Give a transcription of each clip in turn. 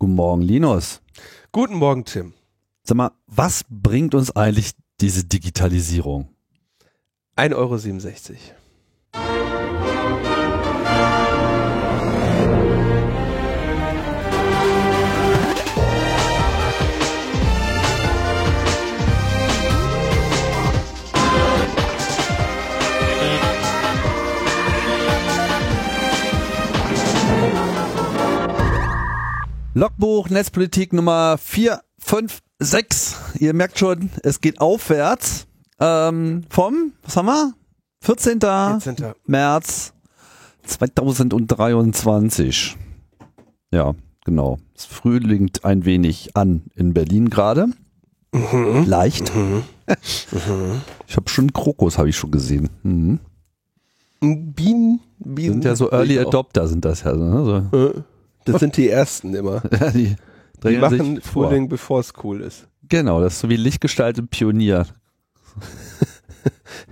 Guten Morgen, Linus. Guten Morgen, Tim. Sag mal, was bringt uns eigentlich diese Digitalisierung? 1,67 Euro. Logbuch Netzpolitik Nummer 4, 5, 6. Ihr merkt schon, es geht aufwärts. Ähm, vom, was haben wir? 14. 14. März 2023. Ja, genau. Es frühlingt ein wenig an in Berlin gerade. Mhm. Leicht. Mhm. Ich habe schon Krokus, habe ich schon gesehen. Mhm. Bienen, Bienen. Sind ja so Early Adopter, sind das ja. Ne? So. Äh, Das sind die ersten immer. Die Die machen. Frühling, bevor es cool ist. Genau, das ist so wie Lichtgestalt im Pionier.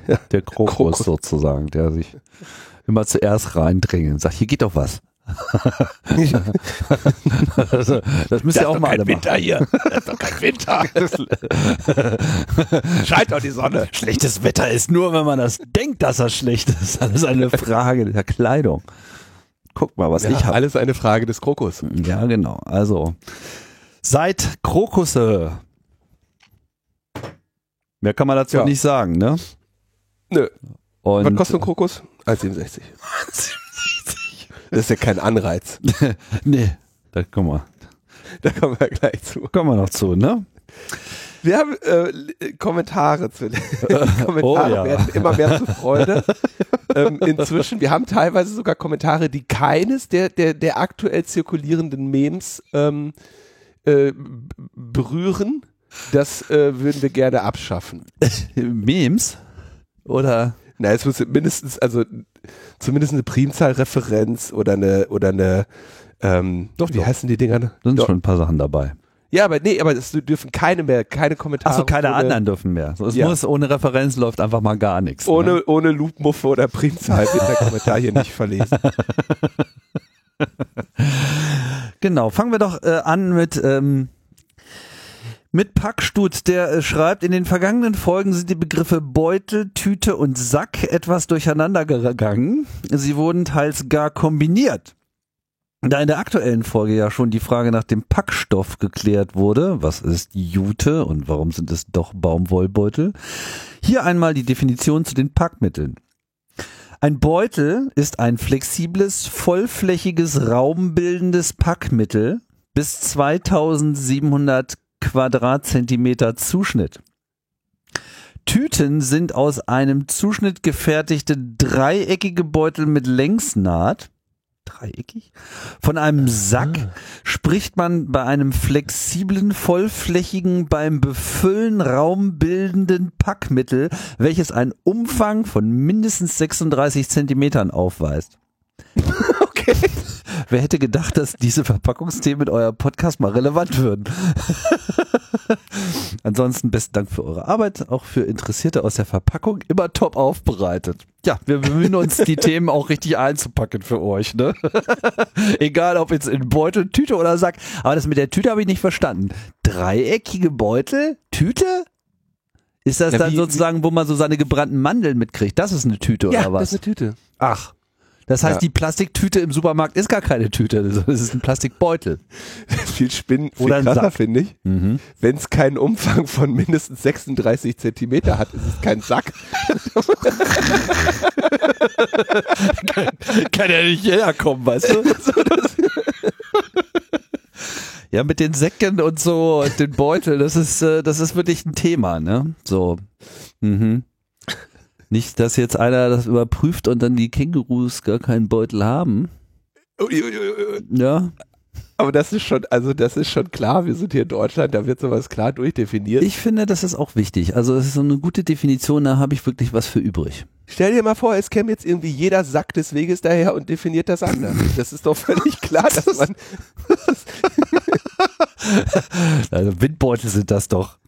Ja. Der Krokus, Krokus. sozusagen, der sich immer zuerst reindrängelt und sagt, hier geht doch was. also, das müsst ihr auch mal alle machen. hier. Das ist doch kein Winter. Scheint doch die Sonne. Schlechtes Wetter ist nur, wenn man das denkt, dass das schlecht ist. Das ist eine Frage der Kleidung. Guck mal, was Ja, ich habe. alles eine Frage des Krokus. Ja, genau. Also, seit Krokusse. Mehr kann man dazu Ja. nicht sagen, ne? Nö. Und Was kostet ein Krokus? 1,67. Das ist ja kein Anreiz. nee, da kommen wir, Da kommen wir gleich zu. kommen wir noch zu, ne? Wir haben äh, Kommentare zu die Kommentare Oh ja. werden immer mehr zur Freude. ähm, inzwischen, wir haben teilweise sogar Kommentare, die keines der, der, der aktuell zirkulierenden Memes ähm, äh, berühren. Das äh, würden wir gerne abschaffen. Memes? Oder? Na, es muss mindestens, also zumindest eine Primzahlreferenz oder eine oder eine ähm, Doch, wie doch. heißen die Dinger? Da sind Doch. schon ein paar Sachen dabei. Ja, aber nee, aber es dürfen keine mehr, keine Kommentare. Achso, keine ohne, anderen dürfen mehr. So, es Ja. muss ohne Referenz läuft einfach mal gar nichts. Ohne, Ne? ohne Loopmuffe oder Primzahl wird der Kommentar hier nicht verlesen. Genau, fangen wir doch äh, an mit ähm, mit Packstut, der äh, schreibt, in den vergangenen Folgen sind die Begriffe Beutel, Tüte und Sack etwas durcheinander gegangen. Sie wurden teils gar kombiniert. Da in der aktuellen Folge ja schon die Frage nach dem Packstoff geklärt wurde, was ist Jute und warum sind es doch Baumwollbeutel, hier einmal die Definition zu den Packmitteln. Ein Beutel ist ein flexibles, vollflächiges, raumbildendes Packmittel bis 2700 Quadratzentimeter Zuschnitt. Tüten sind aus einem Zuschnitt gefertigte dreieckige Beutel mit Längsnaht. Dreieckig? Von einem Sack spricht man bei einem flexiblen, vollflächigen, beim Befüllen raumbildenden Packmittel, welches einen Umfang von mindestens 36 Zentimetern aufweist. Okay. Wer hätte gedacht, dass diese Verpackungsthemen in eurem Podcast mal relevant würden? Ansonsten besten Dank für eure Arbeit, auch für Interessierte aus der Verpackung, immer top aufbereitet. Ja, wir bemühen uns, die Themen auch richtig einzupacken für euch, ne? Egal, ob jetzt in Beutel, Tüte oder Sack. Aber das mit der Tüte habe ich nicht verstanden. Dreieckige Beutel? Tüte? Ist das Ja, dann wie- sozusagen, wo man so seine gebrannten Mandeln mitkriegt? Das ist eine Tüte Ja, oder was? das ist eine Tüte. Ach. Das heißt, Ja. die Plastiktüte im Supermarkt ist gar keine Tüte, das ist ein Plastikbeutel. Viel Spinnen, viel Oder krasser finde ich. Mhm. Wenn es keinen Umfang von mindestens 36 Zentimeter hat, ist es kein Sack. Kann ja nicht jeder kommen, weißt du? ja, mit den Säcken und so und den Beutel, das ist, äh, das ist wirklich ein Thema, ne? So. Mhm. Nicht, dass jetzt einer das überprüft und dann die Kängurus gar keinen Beutel haben. Uiuiui. Ja. Aber das ist schon, also das ist schon klar. Wir sind hier in Deutschland, da wird sowas klar durchdefiniert. Ich finde, das ist auch wichtig. Also, es ist so eine gute Definition, da habe ich wirklich was für übrig. Stell dir mal vor, es käme jetzt irgendwie jeder Sack des Weges daher und definiert das anders. Das ist doch völlig klar, dass man. Also, Windbeutel sind das doch.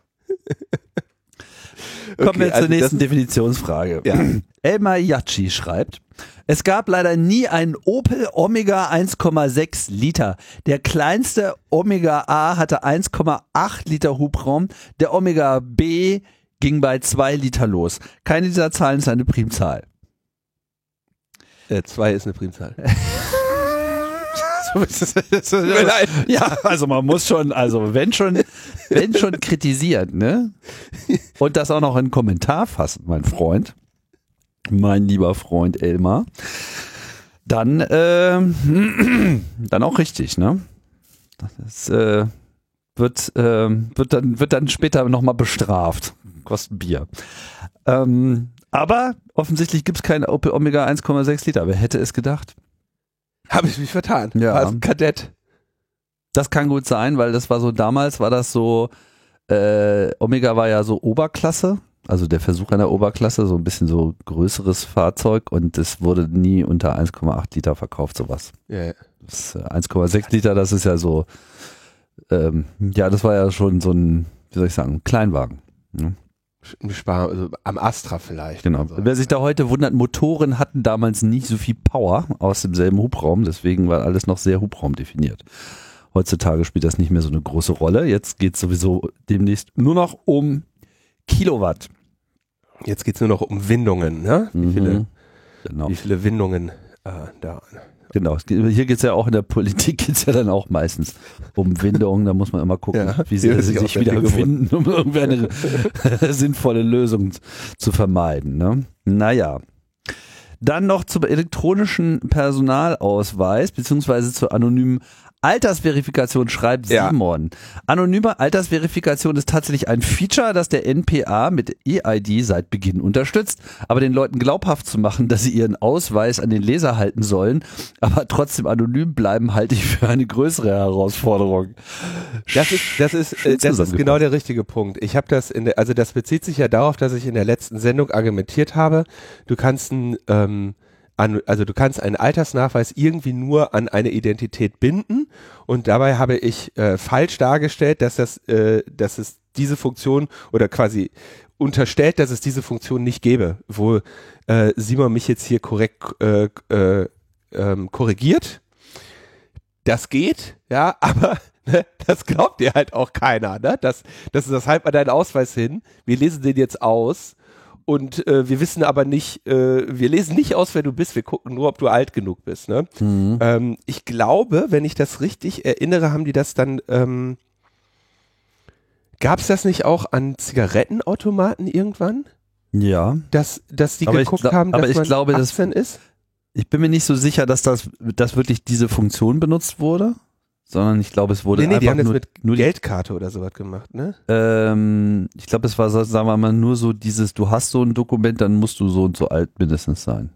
Kommen wir Okay, also zur nächsten das- Definitionsfrage. Ja. Elmar Yachi schreibt, es gab leider nie einen Opel Omega 1,6 Liter. Der kleinste Omega A hatte 1,8 Liter Hubraum. Der Omega B ging bei 2 Liter los. Keine dieser Zahlen ist eine Primzahl. Äh, zwei ist eine Primzahl. ja, also man muss schon, also wenn schon, wenn schon kritisiert, ne? Und das auch noch in einen Kommentar fassen, mein Freund, mein lieber Freund Elmar, dann, ähm, dann auch richtig, ne? Das äh, wird, ähm, wird dann, wird dann später nochmal bestraft. Kostet Bier. Ähm, aber offensichtlich gibt es kein Opel Omega 1,6 Liter. Wer hätte es gedacht? Habe ich mich vertan. Ja. Als Kadett. Das kann gut sein, weil das war so damals, war das so, äh, Omega war ja so Oberklasse, also der Versuch einer Oberklasse, so ein bisschen so größeres Fahrzeug und es wurde nie unter 1,8 Liter verkauft, sowas. Das, äh, 1,6 Liter, das ist ja so, ähm, ja, das war ja schon so ein, wie soll ich sagen, Kleinwagen. Ne? Spar also am Astra vielleicht. Genau. Also. Wer sich da heute wundert, Motoren hatten damals nicht so viel Power aus demselben Hubraum, deswegen war alles noch sehr Hubraum definiert. Heutzutage spielt das nicht mehr so eine große Rolle. Jetzt geht es sowieso demnächst nur noch um Kilowatt. Jetzt geht's nur noch um Windungen, ne? Wie, Mhm. viele, Genau. wie viele Windungen äh, da. Genau. Es geht- Hier geht es ja auch in der Politik geht's ja dann auch meistens um Windungen. Da muss man immer gucken, Ja, wie sehr sie sich wieder finden, um irgendwie eine sinnvolle Lösung zu vermeiden. Ne? Naja. Dann noch zum elektronischen Personalausweis beziehungsweise zur anonymen Altersverifikation schreibt Ja. Simon. Anonyme Altersverifikation ist tatsächlich ein Feature, das der NPA mit EID seit Beginn unterstützt. Aber den Leuten glaubhaft zu machen, dass sie ihren Ausweis an den Leser halten sollen, aber trotzdem anonym bleiben, halte ich für eine größere Herausforderung. Das ist, das ist, äh, das ist genau der richtige Punkt. Ich habe das in der, also das bezieht sich ja darauf, dass ich in der letzten Sendung argumentiert habe, du kannst ein, ähm, an, also du kannst einen Altersnachweis irgendwie nur an eine Identität binden und dabei habe ich äh, falsch dargestellt, dass das, äh, dass es diese Funktion oder quasi unterstellt, dass es diese Funktion nicht gäbe, wo äh, Simon mich jetzt hier korrekt äh, äh, ähm, korrigiert. Das geht, ja, aber ne, das glaubt dir halt auch keiner, ne? Das, das ist das halt mal deinen Ausweis hin. Wir lesen den jetzt aus und äh, wir wissen aber nicht, äh, wir lesen nicht aus, wer du bist, wir gucken nur, ob du alt genug bist, ne? Mhm. Ähm, ich glaube, wenn ich das richtig erinnere, haben die das dann, ähm, gab es das nicht auch an Zigarettenautomaten irgendwann? Ja. Dass, dass die Aber geguckt gla- haben, dass aber ich man glaube, das- 18 ist? Ich bin mir nicht so sicher, dass das dass wirklich diese Funktion benutzt wurde, sondern ich glaube, es wurde Nee, nee, einfach nur, mit nur die, Geldkarte oder sowas gemacht, ne? ähm, ich glaube, es war, sagen wir mal, nur so dieses, du hast so ein Dokument, dann musst du so und so alt mindestens sein.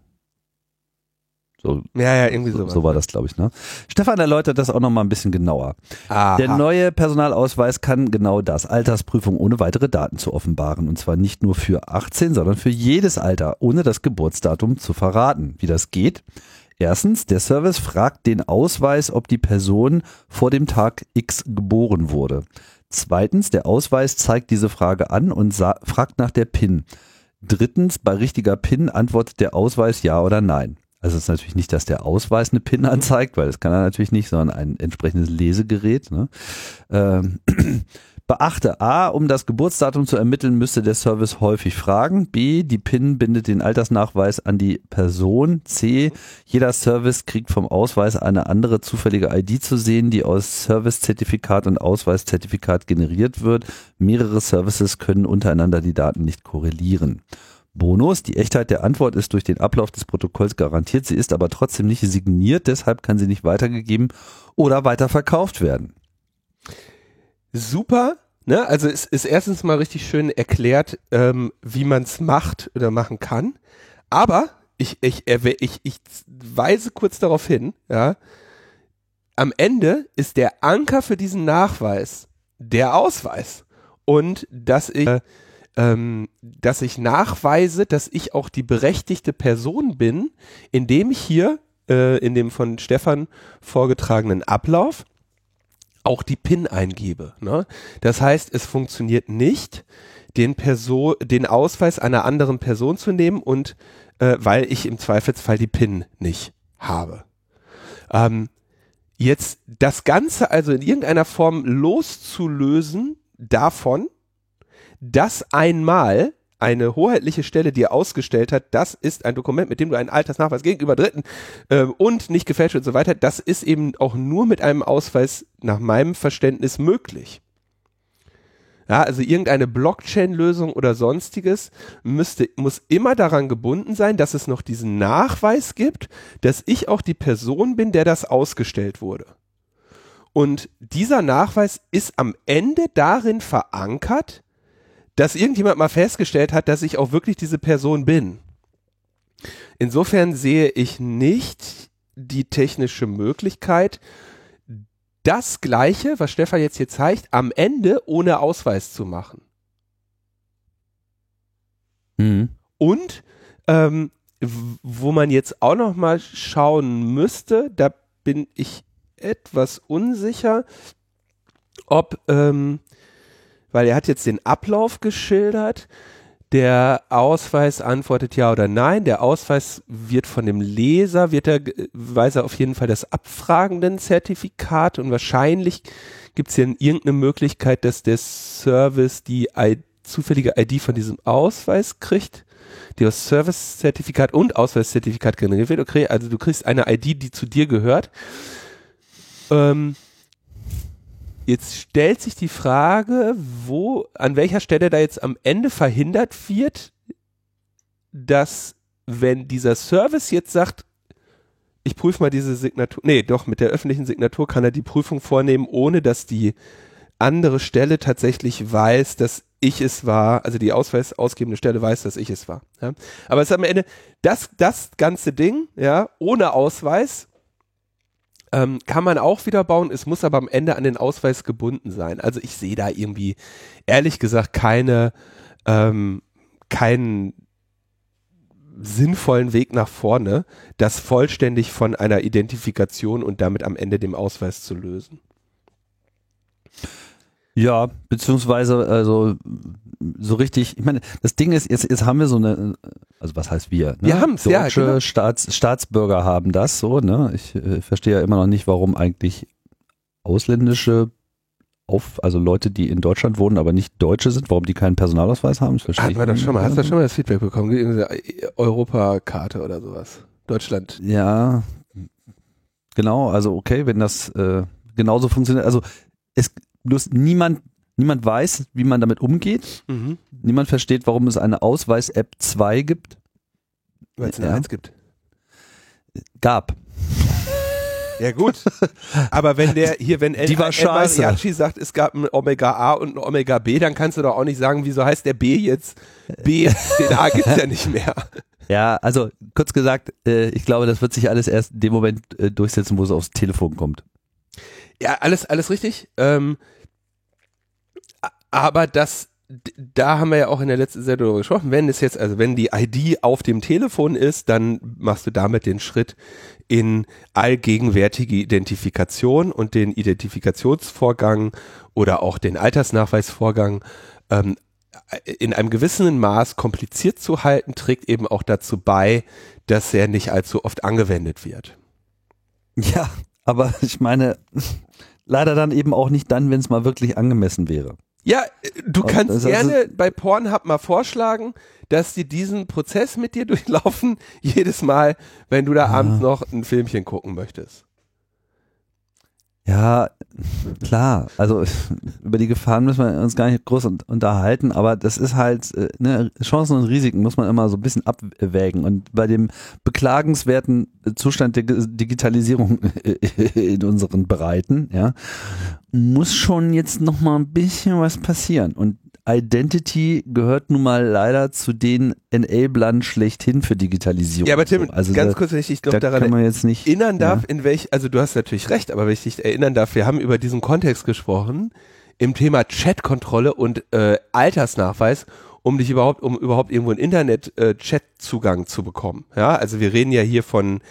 So, Ja, ja, irgendwie so, sowas. so war das, glaube ich. Ne? Stefan erläutert das auch noch mal ein bisschen genauer. Aha. Der neue Personalausweis kann genau das, Altersprüfung ohne weitere Daten zu offenbaren. Und zwar nicht nur für 18, sondern für jedes Alter, ohne das Geburtsdatum zu verraten. Wie das geht? Erstens, der Service fragt den Ausweis, ob die Person vor dem Tag X geboren wurde. Zweitens, der Ausweis zeigt diese Frage an und fragt nach der PIN. Drittens, bei richtiger PIN antwortet der Ausweis ja oder nein. Also es ist natürlich nicht, dass der Ausweis eine PIN anzeigt, weil das kann er natürlich nicht, sondern ein entsprechendes Lesegerät. Ne? Ähm, beachte A, um das Geburtsdatum zu ermitteln, müsste der Service häufig fragen. B, die PIN bindet den Altersnachweis an die Person. C, jeder Service kriegt vom Ausweis eine andere zufällige ID zu sehen, die aus Servicezertifikat und Ausweiszertifikat generiert wird. Mehrere Services können untereinander die Daten nicht korrelieren. Bonus, die Echtheit der Antwort ist durch den Ablauf des Protokolls garantiert, sie ist aber trotzdem nicht signiert, deshalb kann sie nicht weitergegeben oder weiterverkauft werden. Super, ne? Also es ist erstens mal richtig schön erklärt, ähm, wie man es macht oder machen kann. Aber ich, ich, ich, ich weise kurz darauf hin, ja. Am Ende ist der Anker für diesen Nachweis der Ausweis. Und dass ich, äh, ähm, dass ich nachweise, dass ich auch die berechtigte Person bin, indem ich hier äh, in dem von Stefan vorgetragenen Ablauf auch die PIN eingebe. Ne? Das heißt, es funktioniert nicht, den, Person, den Ausweis einer anderen Person zu nehmen und äh, weil ich im Zweifelsfall die PIN nicht habe. Ähm, jetzt das Ganze also in irgendeiner Form loszulösen davon, dass einmal eine hoheitliche Stelle dir ausgestellt hat, das ist ein Dokument, mit dem du einen Altersnachweis gegenüber Dritten äh, und nicht gefälscht und so weiter, das ist eben auch nur mit einem Ausweis nach meinem Verständnis möglich. Ja, also irgendeine Blockchain-Lösung oder sonstiges müsste, muss immer daran gebunden sein, dass es noch diesen Nachweis gibt, dass ich auch die Person bin, der das ausgestellt wurde. Und dieser Nachweis ist am Ende darin verankert, dass irgendjemand mal festgestellt hat, dass ich auch wirklich diese Person bin. Insofern sehe ich nicht die technische Möglichkeit, das Gleiche, was Stefan jetzt hier zeigt, am Ende ohne Ausweis zu machen. Mhm. Und ähm, wo man jetzt auch noch mal schauen müsste, da bin ich etwas unsicher, ob ähm, weil er hat jetzt den Ablauf geschildert. Der Ausweis antwortet ja oder nein. Der Ausweis wird von dem Leser, wird er, weiß er auf jeden Fall das abfragenden Zertifikat und wahrscheinlich gibt es ja irgendeine Möglichkeit, dass der Service die I zufällige ID von diesem Ausweis kriegt, die aus Service-Zertifikat und Ausweiszertifikat generiert wird. Okay, also du kriegst eine ID, die zu dir gehört. Ähm, Jetzt stellt sich die Frage, wo, an welcher Stelle da jetzt am Ende verhindert wird, dass wenn dieser Service jetzt sagt, ich prüfe mal diese Signatur, nee, doch, mit der öffentlichen Signatur kann er die Prüfung vornehmen, ohne dass die andere Stelle tatsächlich weiß, dass ich es war, also die Ausweis ausgebende Stelle weiß, dass ich es war. Ja. Aber es ist am Ende das, das ganze Ding, ja, ohne Ausweis, ähm, kann man auch wieder bauen, es muss aber am Ende an den Ausweis gebunden sein. Also ich sehe da irgendwie, ehrlich gesagt, keine, ähm, keinen sinnvollen Weg nach vorne, das vollständig von einer Identifikation und damit am Ende dem Ausweis zu lösen. Ja, beziehungsweise also so richtig, ich meine, das Ding ist, jetzt, jetzt haben wir so eine, also was heißt wir? Ne? Wir haben es, ja. Genau. Staats, Staatsbürger haben das so, ne? Ich äh, verstehe ja immer noch nicht, warum eigentlich ausländische auf, also Leute, die in Deutschland wohnen, aber nicht Deutsche sind, warum die keinen Personalausweis haben. Das verstehe Hatten wir das schon mal, hast du schon mal das Feedback bekommen? Europakarte oder sowas. Deutschland. Ja, genau, also okay, wenn das äh, genauso funktioniert, also es bloß niemand, niemand weiß, wie man damit umgeht. Mhm. Niemand versteht, warum es eine Ausweis-App 2 gibt. Weil es eine ja. 1 gibt. Gab. Ja gut, aber wenn der hier, wenn El, Die war sagt, es gab ein Omega A und ein Omega B, dann kannst du doch auch nicht sagen, wieso heißt der B jetzt B? Den A gibt's ja nicht mehr. Ja, also kurz gesagt, äh, ich glaube, das wird sich alles erst in dem Moment äh, durchsetzen, wo es aufs Telefon kommt. Ja, alles, alles richtig. Ähm, aber das, da haben wir ja auch in der letzten Sendung darüber gesprochen, wenn es jetzt, also wenn die ID auf dem Telefon ist, dann machst du damit den Schritt in allgegenwärtige Identifikation und den Identifikationsvorgang oder auch den Altersnachweisvorgang ähm, in einem gewissen Maß kompliziert zu halten, trägt eben auch dazu bei, dass er nicht allzu oft angewendet wird. Ja, aber ich meine, leider dann eben auch nicht dann, wenn es mal wirklich angemessen wäre. Ja, du kannst also, gerne bei Pornhub mal vorschlagen, dass die diesen Prozess mit dir durchlaufen, jedes Mal, wenn du da ja. abends noch ein Filmchen gucken möchtest. Ja, klar. Also über die Gefahren müssen wir uns gar nicht groß unterhalten, aber das ist halt, äh, ne, Chancen und Risiken muss man immer so ein bisschen abwägen. Und bei dem beklagenswerten Zustand der Digitalisierung in unseren Breiten, ja, muss schon jetzt noch mal ein bisschen was passieren. Und Identity gehört nun mal leider zu den Enablern schlechthin für Digitalisierung. Ja, aber Tim, also ganz da, kurz, wenn ich dich noch da daran erinnern darf, ja. in welch, also du hast natürlich recht, aber wenn ich dich erinnern darf, wir haben über diesen Kontext gesprochen, im Thema Chatkontrolle und äh, Altersnachweis, um dich überhaupt, um überhaupt irgendwo einen Internet-Chat-Zugang äh, zu bekommen. Ja, also wir reden ja hier von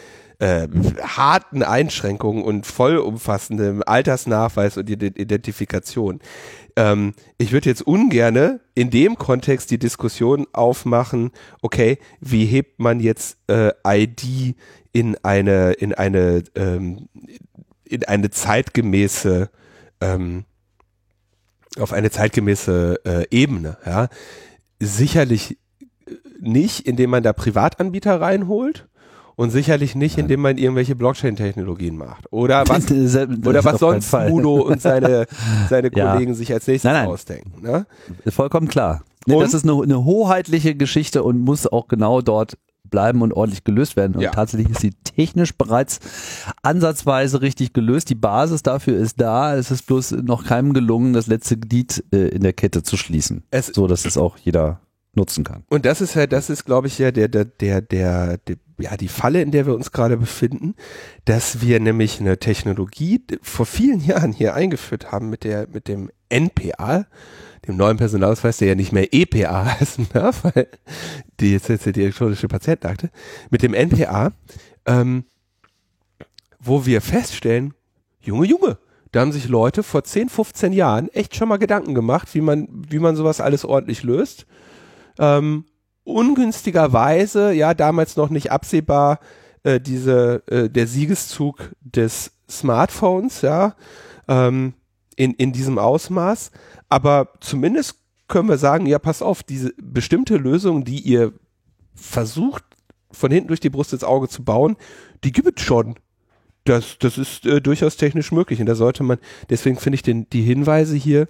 äh, harten Einschränkungen und vollumfassendem Altersnachweis und Identifikation. Ähm, ich würde jetzt ungerne in dem Kontext die Diskussion aufmachen, okay, wie hebt man jetzt äh, ID in eine, in eine, ähm, in eine zeitgemäße, ähm, auf eine zeitgemäße äh, Ebene, ja. Sicherlich nicht, indem man da Privatanbieter reinholt und sicherlich nicht, indem man irgendwelche Blockchain-Technologien macht. Oder was, oder was sonst Mudo und seine, seine ja. Kollegen sich als nächstes nein, nein. ausdenken. Ne? Vollkommen klar. Nee, das ist eine, eine hoheitliche Geschichte und muss auch genau dort bleiben und ordentlich gelöst werden. Und ja. tatsächlich ist sie technisch bereits ansatzweise richtig gelöst. Die Basis dafür ist da. Es ist bloß noch keinem gelungen, das letzte Glied äh, in der Kette zu schließen. Es so dass es auch jeder nutzen kann. Und das ist ja, das ist, glaube ich, ja der, der, der, der, der, ja, die Falle, in der wir uns gerade befinden, dass wir nämlich eine Technologie vor vielen Jahren hier eingeführt haben mit der, mit dem NPA, dem neuen Personalausweis, der ja nicht mehr EPA heißen darf, weil die jetzt, jetzt die elektronische Patientenakte, mit dem NPA, ähm, wo wir feststellen, Junge, Junge, da haben sich Leute vor 10, 15 Jahren echt schon mal Gedanken gemacht, wie man, wie man sowas alles ordentlich löst. Ähm, ungünstigerweise, ja, damals noch nicht absehbar, äh, diese, äh, der Siegeszug des Smartphones, ja, ähm, in, in diesem Ausmaß. Aber zumindest können wir sagen, ja, pass auf, diese bestimmte Lösung, die ihr versucht, von hinten durch die Brust ins Auge zu bauen, die gibt es schon. Das, das ist äh, durchaus technisch möglich. Und da sollte man, deswegen finde ich den, die Hinweise hier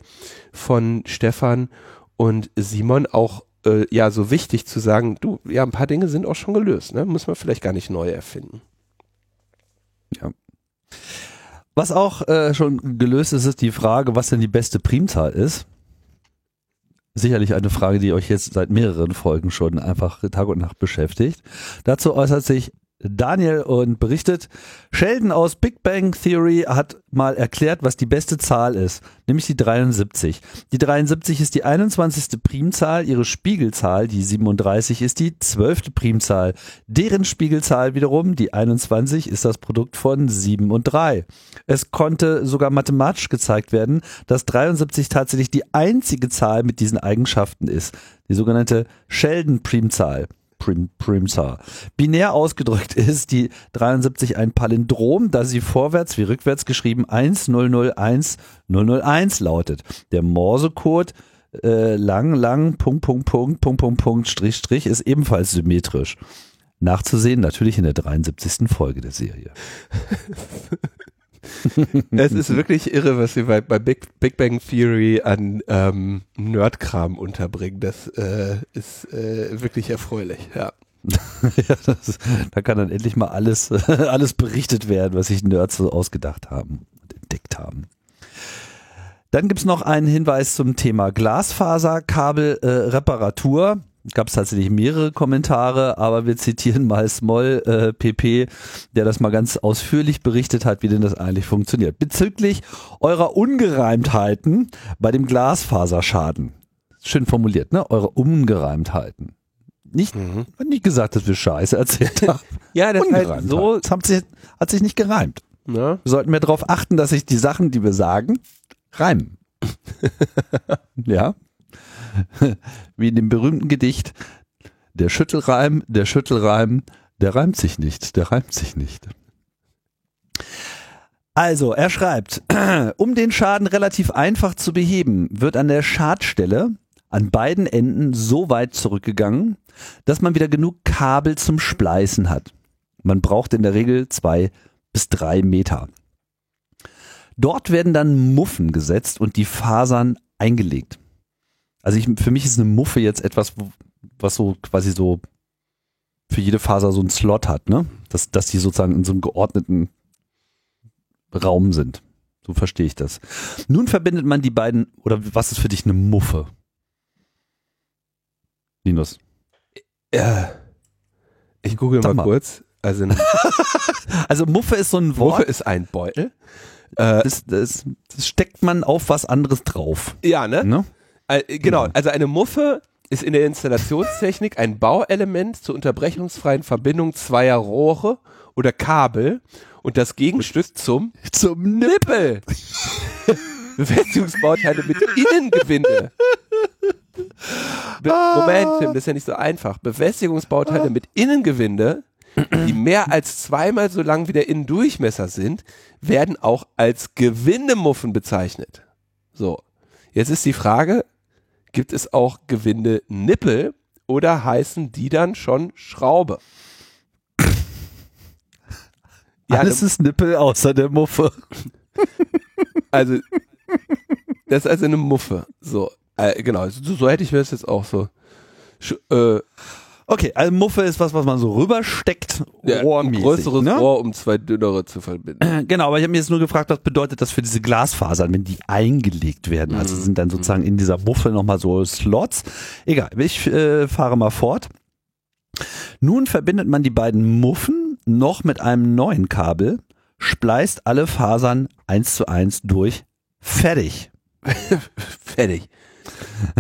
von Stefan und Simon auch äh, ja so wichtig zu sagen, du, ja, ein paar Dinge sind auch schon gelöst, ne? Muss man vielleicht gar nicht neu erfinden. Ja. Was auch äh, schon gelöst ist, ist die Frage, was denn die beste Primzahl ist. Sicherlich eine Frage, die euch jetzt seit mehreren Folgen schon einfach Tag und Nacht beschäftigt. Dazu äußert sich Daniel und berichtet, Sheldon aus Big Bang Theory hat mal erklärt, was die beste Zahl ist, nämlich die 73. Die 73 ist die 21. Primzahl, ihre Spiegelzahl, die 37 ist die 12. Primzahl. Deren Spiegelzahl wiederum, die 21, ist das Produkt von 7 und 3. Es konnte sogar mathematisch gezeigt werden, dass 73 tatsächlich die einzige Zahl mit diesen Eigenschaften ist, die sogenannte Sheldon-Primzahl. Prim, Primzar. Binär ausgedrückt ist die 73 ein Palindrom, da sie vorwärts wie rückwärts geschrieben 1001 001 lautet. Der Morsecode äh, lang, lang, Punkt, Punkt, Punkt, Punkt, Punkt, Punkt, Strich, Strich ist ebenfalls symmetrisch. Nachzusehen natürlich in der 73. Folge der Serie. es ist wirklich irre, was sie bei, bei Big, Big Bang Theory an ähm, Nerdkram unterbringen. Das äh, ist äh, wirklich erfreulich, ja. ja, das, da kann dann endlich mal alles, alles berichtet werden, was sich Nerds so ausgedacht haben und entdeckt haben. Dann gibt's noch einen Hinweis zum Thema Glasfaserkabelreparatur. Äh, gab es tatsächlich mehrere Kommentare, aber wir zitieren mal Small äh, PP, der das mal ganz ausführlich berichtet hat, wie denn das eigentlich funktioniert. Bezüglich eurer Ungereimtheiten bei dem Glasfaserschaden. Schön formuliert, ne? Eure Ungereimtheiten. Nicht, mhm. nicht gesagt, dass wir Scheiße erzählt haben. ja, das halt so. Das hat sich, hat sich nicht gereimt. Ja. Wir sollten mehr darauf achten, dass sich die Sachen, die wir sagen, reimen. ja. Wie in dem berühmten Gedicht, der Schüttelreim, der Schüttelreim, der reimt sich nicht, der reimt sich nicht. Also, er schreibt, um den Schaden relativ einfach zu beheben, wird an der Schadstelle an beiden Enden so weit zurückgegangen, dass man wieder genug Kabel zum Spleißen hat. Man braucht in der Regel zwei bis drei Meter. Dort werden dann Muffen gesetzt und die Fasern eingelegt. Also ich, für mich ist eine Muffe jetzt etwas, was so quasi so für jede Faser so einen Slot hat, ne? Dass, dass die sozusagen in so einem geordneten Raum sind. So verstehe ich das. Nun verbindet man die beiden, oder was ist für dich eine Muffe? Linus. Ja. Ich google mal, mal, kurz. Also, also Muffe ist so ein Wort. Muffe ist ein Beutel. Äh, das, das, das, steckt man auf was anderes drauf. Ja, ne? ne? Äh, genau, also eine Muffe ist in der Installationstechnik ein Bauelement zur unterbrechungsfreien Verbindung zweier Rohre oder Kabel und das Gegenstück zum Zum Nippel. Befestigungsbauteile mit Innengewinde. Be Moment, Tim, das ist ja nicht so einfach. Befestigungsbauteile mit Innengewinde, die mehr als zweimal so lang wie der Innendurchmesser sind, werden auch als Gewindemuffen bezeichnet. So. Jetzt ist die Frage, gibt es auch Gewinde-Nippel oder heißen die dann schon Schraube? Ja, Alles ist Nippel außer der Muffe. Also, das ist also eine Muffe. So, äh, genau, so, so hätte ich mir das jetzt auch so. Sch äh, Okay, also Muffe ist was, was man so rübersteckt, ja, ein größeres ne? Rohr, um zwei dünnere zu verbinden. Genau, aber ich habe mir jetzt nur gefragt, was bedeutet das für diese Glasfasern, wenn die eingelegt werden? Also sind dann sozusagen in dieser Muffe nochmal so Slots. Egal, ich äh, fahre mal fort. Nun verbindet man die beiden Muffen noch mit einem neuen Kabel, spleißt alle Fasern eins zu eins durch. Fertig. Fertig.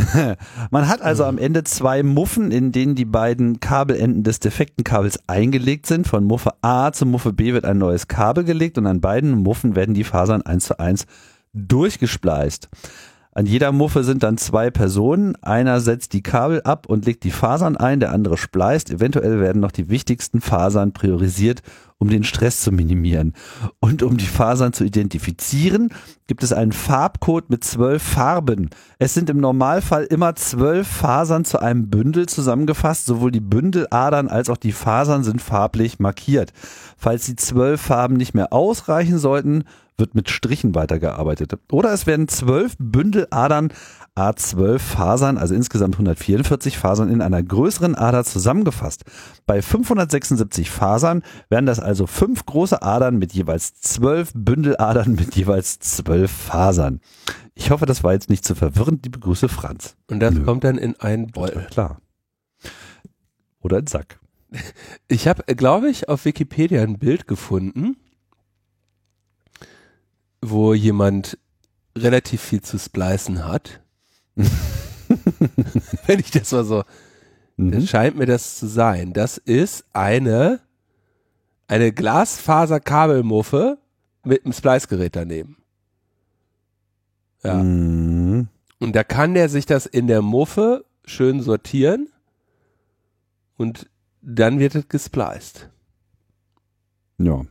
Man hat also am Ende zwei Muffen, in denen die beiden Kabelenden des defekten Kabels eingelegt sind. Von Muffe A zu Muffe B wird ein neues Kabel gelegt und an beiden Muffen werden die Fasern eins zu eins durchgespleist. An jeder Muffe sind dann zwei Personen. Einer setzt die Kabel ab und legt die Fasern ein, der andere spleist. Eventuell werden noch die wichtigsten Fasern priorisiert, um den Stress zu minimieren. Und um die Fasern zu identifizieren, gibt es einen Farbcode mit zwölf Farben. Es sind im Normalfall immer zwölf Fasern zu einem Bündel zusammengefasst. Sowohl die Bündeladern als auch die Fasern sind farblich markiert. Falls die zwölf Farben nicht mehr ausreichen sollten, wird mit Strichen weitergearbeitet. Oder es werden zwölf Bündeladern A12 Fasern, also insgesamt 144 Fasern in einer größeren Ader zusammengefasst. Bei 576 Fasern wären das also fünf große Adern mit jeweils zwölf Bündeladern mit jeweils zwölf Fasern. Ich hoffe, das war jetzt nicht zu verwirrend. Liebe Grüße, Franz. Und das Nö. kommt dann in einen Beutel. Klar. Oder ein Sack. Ich habe, glaube ich, auf Wikipedia ein Bild gefunden, wo jemand relativ viel zu splicen hat. Wenn ich das mal so, Mhm. das scheint mir das zu sein. Das ist eine, eine Glasfaserkabelmuffe mit einem Splicegerät daneben. Ja. Mhm. Und da kann der sich das in der Muffe schön sortieren und dann wird es gespliced. Ja.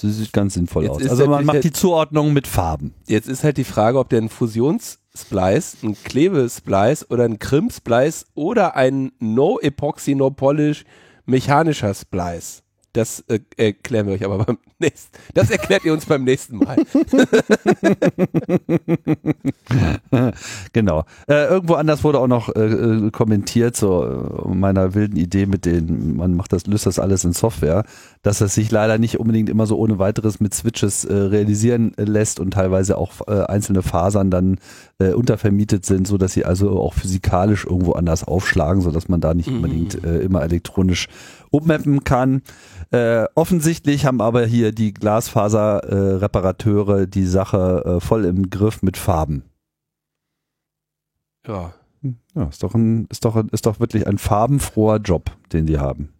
Das sieht ganz sinnvoll Jetzt aus. Also man macht der- die Zuordnung mit Farben. Jetzt ist halt die Frage, ob der ein Fusionssplice, ein Klebesplice oder ein Krimsplice oder ein No Epoxy, No Polish mechanischer Splice. Das äh, erklären wir euch aber beim nächsten. Das erklärt ihr uns beim nächsten Mal. genau. Äh, irgendwo anders wurde auch noch äh, äh, kommentiert, so äh, meiner wilden Idee mit den, man macht das, löst das alles in Software, dass es sich leider nicht unbedingt immer so ohne weiteres mit Switches äh, realisieren lässt und teilweise auch einzelne Fasern dann untervermietet sind, so dass sie also auch physikalisch irgendwo anders aufschlagen, so dass man da nicht Mhm. unbedingt immer elektronisch ummappen kann. Äh, offensichtlich haben aber hier die Glasfaser-Reparateure die Sache äh, voll im Griff mit Farben. Ja. Ja, ist doch, ein, ist, doch, ist doch wirklich ein farbenfroher Job, den die haben.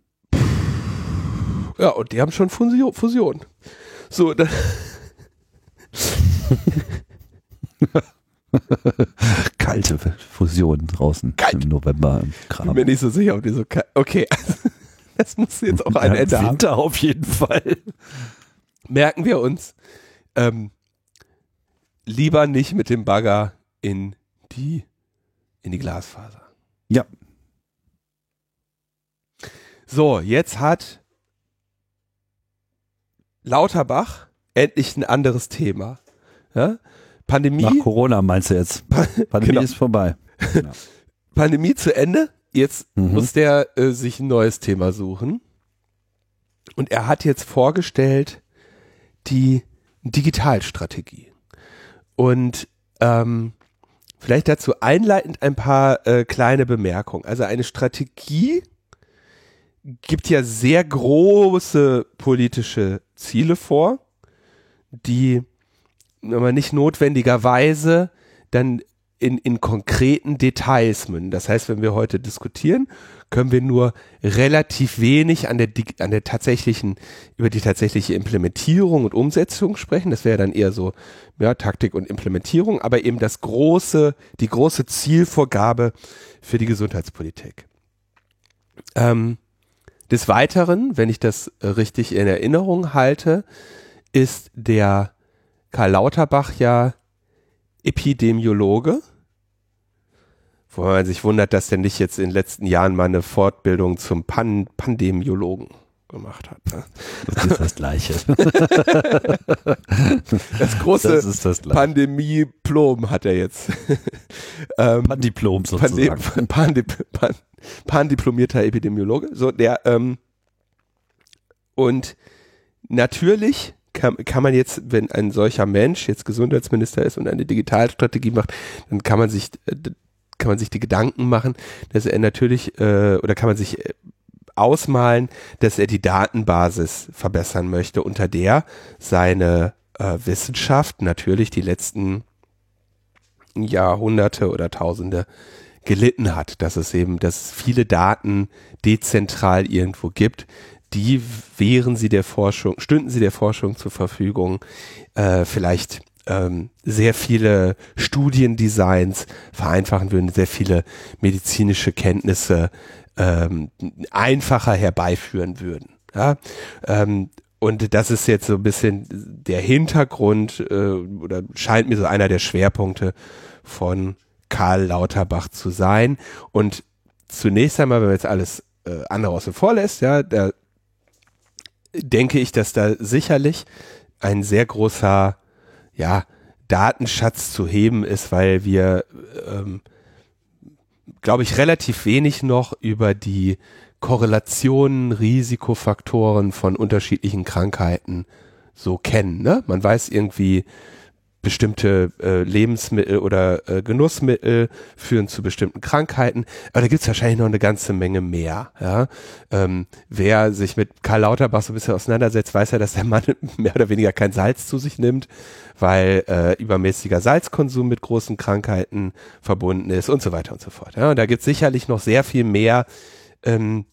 Ja, und die haben schon Fusion. Fusion. So, dann, Kalte Fusion draußen Kalt. im November im bin Kram. mir nicht so sicher, ob die so ka- Okay, das muss jetzt auch ein Ja, Ende haben. Winter auf jeden Fall. merken wir uns, ähm, lieber nicht mit dem Bagger in die, in die Glasfaser. Ja. So, jetzt hat Lauterbach endlich ein anderes Thema. Ja? Pandemie, Nach Corona meinst du jetzt? Pandemie Genau. ist vorbei. Pandemie zu Ende. Jetzt Mhm. muss der äh, sich ein neues Thema suchen. Und er hat jetzt vorgestellt die Digitalstrategie. Und ähm, vielleicht dazu einleitend ein paar äh, kleine Bemerkungen. Also eine Strategie gibt ja sehr große politische Ziele vor, die aber nicht notwendigerweise dann in, in konkreten Details münden. Das heißt, wenn wir heute diskutieren, können wir nur relativ wenig an der, an der tatsächlichen, über die tatsächliche Implementierung und Umsetzung sprechen. Das wäre dann eher so, ja, Taktik und Implementierung, aber eben das große, die große Zielvorgabe für die Gesundheitspolitik. Ähm, des Weiteren, wenn ich das richtig in Erinnerung halte, ist der Karl Lauterbach ja Epidemiologe. Wo man sich wundert, dass der nicht jetzt in den letzten Jahren mal eine Fortbildung zum Pan Pandemiologen gemacht hat. Ne? Das ist das Gleiche. das große das das Pandemie-Plom hat er jetzt. ähm, Pandiplom sozusagen. Pandem Pandip Pan Pandiplomierter Epidemiologe. So, der, ähm, und natürlich kann, kann man jetzt, wenn ein solcher Mensch jetzt Gesundheitsminister ist und eine Digitalstrategie macht, dann kann man sich, äh, kann man sich die Gedanken machen, dass er natürlich, äh, oder kann man sich äh, ausmalen, dass er die Datenbasis verbessern möchte, unter der seine äh, Wissenschaft natürlich die letzten Jahrhunderte oder Tausende gelitten hat, dass es eben, dass viele Daten dezentral irgendwo gibt, die wären sie der Forschung, stünden sie der Forschung zur Verfügung, äh, vielleicht ähm, sehr viele Studiendesigns vereinfachen würden, sehr viele medizinische Kenntnisse ähm, einfacher herbeiführen würden. Ja? Ähm, und das ist jetzt so ein bisschen der Hintergrund äh, oder scheint mir so einer der Schwerpunkte von Karl Lauterbach zu sein. Und zunächst einmal, wenn man jetzt alles äh, andere außen vor lässt, ja, da denke ich, dass da sicherlich ein sehr großer, ja, Datenschatz zu heben ist, weil wir, ähm, glaube ich, relativ wenig noch über die Korrelationen, Risikofaktoren von unterschiedlichen Krankheiten so kennen. Ne? Man weiß irgendwie, bestimmte äh, Lebensmittel oder äh, Genussmittel führen zu bestimmten Krankheiten. Aber da gibt es wahrscheinlich noch eine ganze Menge mehr. Ja? Ähm, wer sich mit Karl Lauterbach so ein bisschen auseinandersetzt, weiß ja, dass der Mann mehr oder weniger kein Salz zu sich nimmt, weil äh, übermäßiger Salzkonsum mit großen Krankheiten verbunden ist und so weiter und so fort. Ja? Und da gibt es sicherlich noch sehr viel mehr ähm,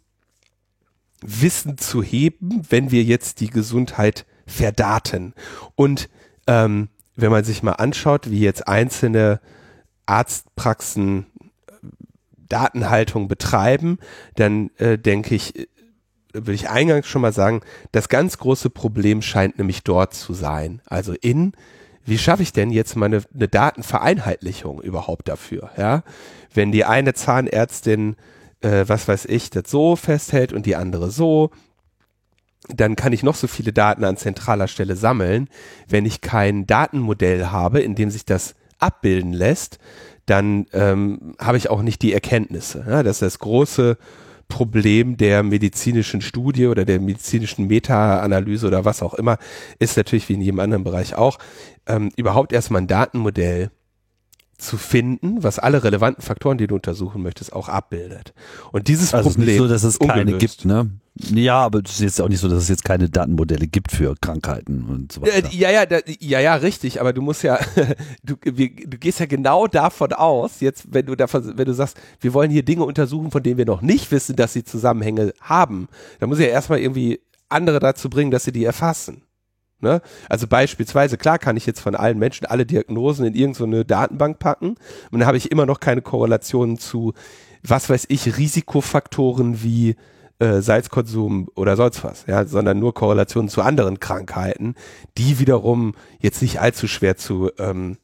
Wissen zu heben, wenn wir jetzt die Gesundheit verdaten. Und ähm, wenn man sich mal anschaut, wie jetzt einzelne Arztpraxen äh, Datenhaltung betreiben, dann äh, denke ich, äh, will ich eingangs schon mal sagen, das ganz große Problem scheint nämlich dort zu sein. Also in, wie schaffe ich denn jetzt mal eine, eine Datenvereinheitlichung überhaupt dafür? Ja, wenn die eine Zahnärztin, äh, was weiß ich, das so festhält und die andere so, dann kann ich noch so viele Daten an zentraler Stelle sammeln. Wenn ich kein Datenmodell habe, in dem sich das abbilden lässt, dann ähm, habe ich auch nicht die Erkenntnisse. Ja, das ist das große Problem der medizinischen Studie oder der medizinischen Meta-Analyse oder was auch immer, ist natürlich wie in jedem anderen Bereich auch, ähm, überhaupt erstmal ein Datenmodell zu finden, was alle relevanten Faktoren, die du untersuchen möchtest, auch abbildet. Und dieses also Problem ist nicht so, dass es keine gibt, ne? Ja, aber es ist jetzt auch nicht so, dass es jetzt keine Datenmodelle gibt für Krankheiten und so weiter. Ja, ja, da, ja, ja, richtig. Aber du musst ja, du, wir, du gehst ja genau davon aus, jetzt, wenn du davon, wenn du sagst, wir wollen hier Dinge untersuchen, von denen wir noch nicht wissen, dass sie Zusammenhänge haben, dann muss ich ja erstmal irgendwie andere dazu bringen, dass sie die erfassen. Ne? Also beispielsweise, klar kann ich jetzt von allen Menschen alle Diagnosen in irgendeine Datenbank packen und dann habe ich immer noch keine Korrelationen zu, was weiß ich, Risikofaktoren wie äh, Salzkonsum oder sonst was, ja, sondern nur Korrelationen zu anderen Krankheiten, die wiederum jetzt nicht allzu schwer zu, ähm,